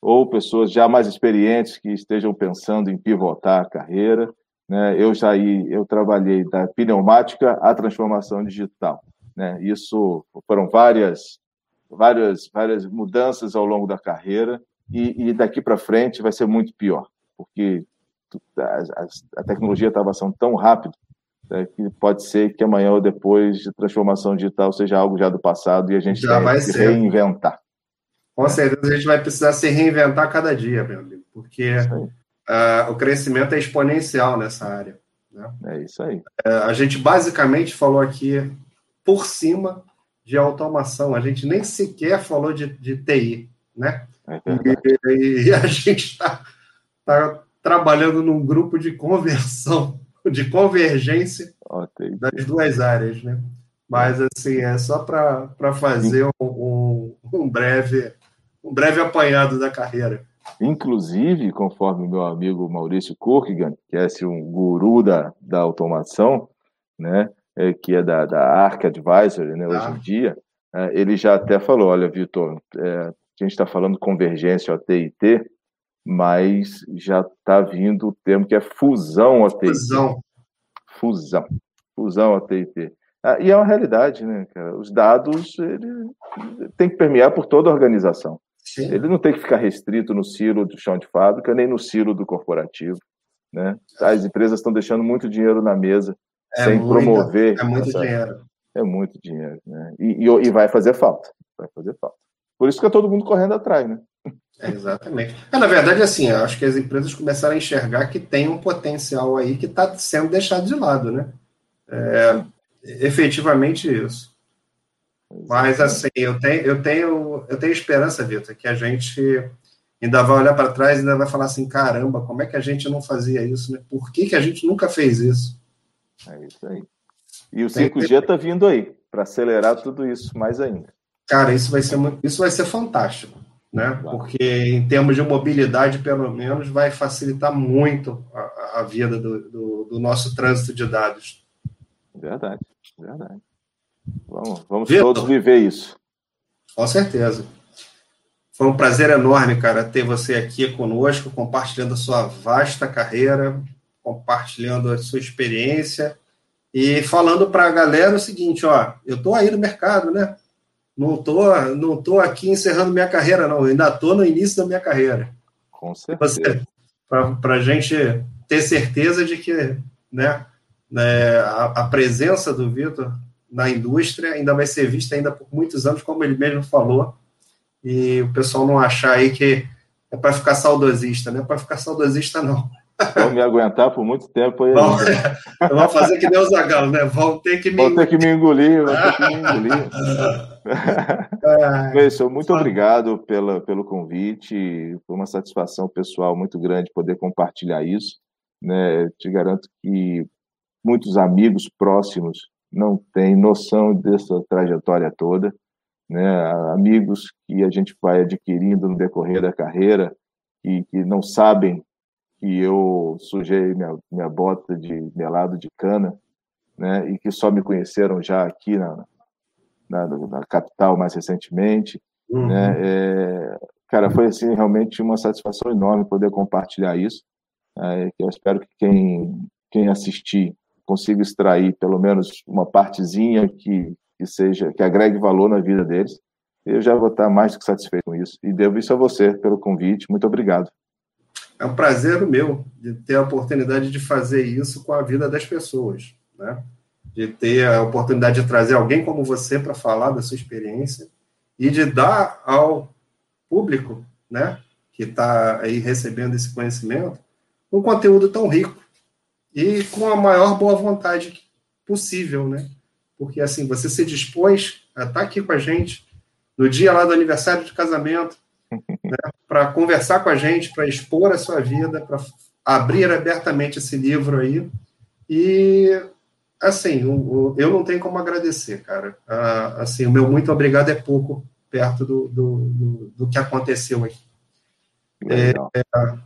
ou pessoas já mais experientes que estejam pensando em pivotar a carreira, né? Eu já eu trabalhei da pneumática à transformação digital. Né? Isso foram várias, várias, várias mudanças ao longo da carreira e, e daqui para frente vai ser muito pior, porque a, a tecnologia está avançando tão rápido né, que pode ser que amanhã ou depois de transformação digital seja algo já do passado e a gente já vai que se reinventar. Com certeza a gente vai precisar se reinventar cada dia, meu amigo, porque uh, o crescimento é exponencial nessa área. Né? É isso aí. Uh, a gente basicamente falou aqui por cima de automação, a gente nem sequer falou de, de TI, né? É e, e, a gente está tá trabalhando num grupo de conversão, de convergência okay. das duas áreas, né? Mas assim, é só para fazer um, um, breve um breve apanhado da carreira. Inclusive, conforme o meu amigo Maurício Kurkigan, que é assim, um guru da, da automação, né, é, que é da, da Arc Advisory, né, hoje em ah. dia, é, ele já até falou, olha, Vitor, é, a gente está falando convergência OT/IT, mas já está vindo o termo que é fusão OT/IT. Fusão. Fusão. Fusão OT/IT. Ah, e é uma realidade, né, cara? Os dados ele, tem que permear por toda a organização. Sim. Ele não tem que ficar restrito no silo do chão de fábrica, nem no silo do corporativo. Né? As empresas estão deixando muito dinheiro na mesa é sem promover. É muito essa... dinheiro. É muito dinheiro. Né? E, e, e, vai fazer falta. Vai fazer falta. Por isso que é todo mundo correndo atrás, né? É, exatamente. É, na verdade, assim, acho que as empresas começaram a enxergar que tem um potencial aí que está sendo deixado de lado, né? É, efetivamente isso. Mas assim, eu tenho, eu tenho, eu tenho esperança, Vitor, que a gente ainda vai olhar para trás e ainda vai falar assim, caramba, como é que a gente não fazia isso, né? Por que, que a gente nunca fez isso? É isso aí. E o 5G está vindo aí para acelerar tudo isso mais ainda. Cara, isso vai ser isso vai ser fantástico, né? Porque em termos de mobilidade, pelo menos, vai facilitar muito a, a vida do, do, do nosso trânsito de dados. Verdade, verdade. Vamos, vamos todos viver isso. Com certeza. Foi um prazer enorme, cara, ter você aqui conosco, compartilhando a sua vasta carreira, compartilhando a sua experiência e falando para a galera o seguinte, ó, eu tô aí no mercado, né? Não tô, não tô aqui encerrando minha carreira, não. Eu ainda tô no início da minha carreira. Com certeza. Para a gente ter certeza de que, né, né a, a presença do Vitor na indústria, ainda vai ser vista ainda por muitos anos, como ele mesmo falou, e o pessoal não achar aí que é para ficar saudosista, não é para ficar saudosista, não. Vão me aguentar por muito tempo aí. Vão, vão fazer que nem o Zagalo, né? Vão ter que me vão ter que me engolir, vão ter que me engolir. Muito obrigado pela, pelo convite. Foi uma satisfação pessoal muito grande poder compartilhar isso. Né? Te garanto que muitos amigos próximos não tem noção dessa trajetória toda, né? Amigos que a gente vai adquirindo no decorrer da carreira e que não sabem que eu sujei minha, minha bota de melado de cana, né? E que só me conheceram já aqui na, na, na capital mais recentemente, uhum. né? É, cara, foi assim realmente uma satisfação enorme poder compartilhar isso. É, que eu espero que quem quem assistir consigo extrair pelo menos uma partezinha que, que seja, que agregue valor na vida deles, eu já vou estar mais do que satisfeito com isso. E devo isso a você pelo convite. Muito obrigado. É um prazer meu de ter a oportunidade de fazer isso com a vida das pessoas, né? De ter a oportunidade de trazer alguém como você para falar da sua experiência e de dar ao público, né, que está aí recebendo esse conhecimento, um conteúdo tão rico e com a maior boa vontade possível, né? Porque assim, você se dispôs a estar tá aqui com a gente no dia lá do aniversário de casamento, né, para conversar com a gente, para expor a sua vida, para abrir abertamente esse livro aí. E, assim, eu não tenho como agradecer, cara. Assim, o meu muito obrigado é pouco perto do, do, do, do que aconteceu aqui. É, é,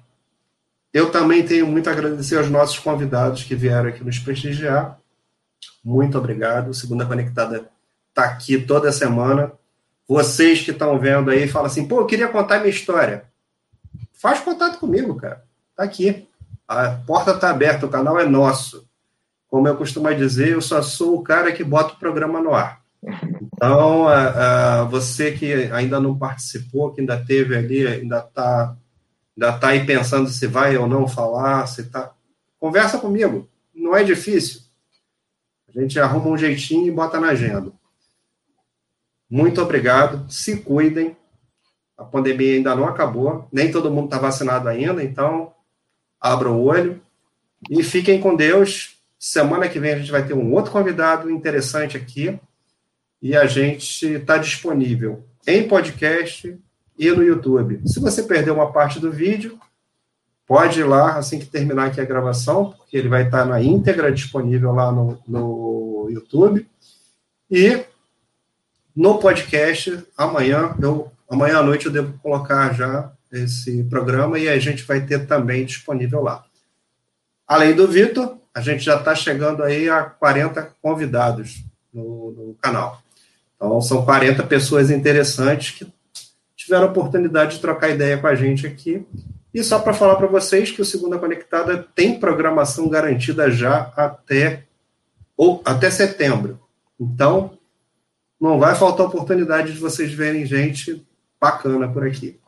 eu também tenho muito a agradecer aos nossos convidados que vieram aqui nos prestigiar. Muito obrigado. Segunda Conectada está aqui toda semana. Vocês que estão vendo aí, falam assim, pô, eu queria contar minha história. Faz contato comigo, cara. Tá aqui. A porta está aberta, o canal é nosso. Como eu costumo dizer, eu só sou o cara que bota o programa no ar. Então, uh, você que ainda não participou, que ainda teve ali, ainda está ainda tá aí pensando se vai ou não falar, se tá. Conversa comigo. Não é difícil. A gente arruma um jeitinho e bota na agenda. Muito obrigado. Se cuidem. A pandemia ainda não acabou. Nem todo mundo está vacinado ainda, então abra o olho. E fiquem com Deus. Semana que vem a gente vai ter um outro convidado interessante aqui. E a gente está disponível em podcast e no YouTube. Se você perdeu uma parte do vídeo, pode ir lá assim que terminar aqui a gravação, porque ele vai estar na íntegra disponível lá no, no YouTube. E no podcast, amanhã, eu, amanhã à noite eu devo colocar já esse programa e a gente vai ter também disponível lá. Além do Vitor, a gente já está chegando aí a 40 convidados no, no, canal. Então, são 40 pessoas interessantes que tiveram a oportunidade de trocar ideia com a gente aqui. E só para falar para vocês que o Segunda Conectada tem programação garantida já até, ou, até setembro. Então, não vai faltar oportunidade de vocês verem gente bacana por aqui.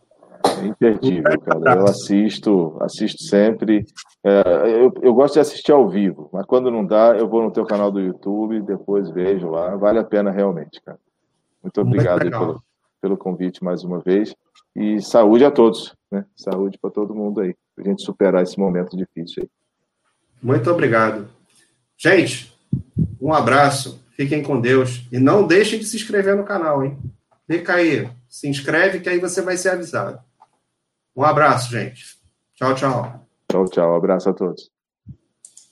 É imperdível, cara. Eu assisto, assisto sempre. É, eu, eu gosto de assistir ao vivo, mas quando não dá, eu vou no teu canal do YouTube, depois vejo lá. Vale a pena realmente, cara. Muito obrigado Muito pelo, pelo convite mais uma vez. E saúde a todos, né? Saúde para todo mundo aí, para a gente superar esse momento difícil aí. Muito obrigado. Gente, um abraço. Fiquem com Deus. E não deixem de se inscrever no canal, hein? Clica aí. Se inscreve que aí você vai ser avisado. Um abraço, gente. Tchau, tchau. Tchau, tchau. Abraço a todos.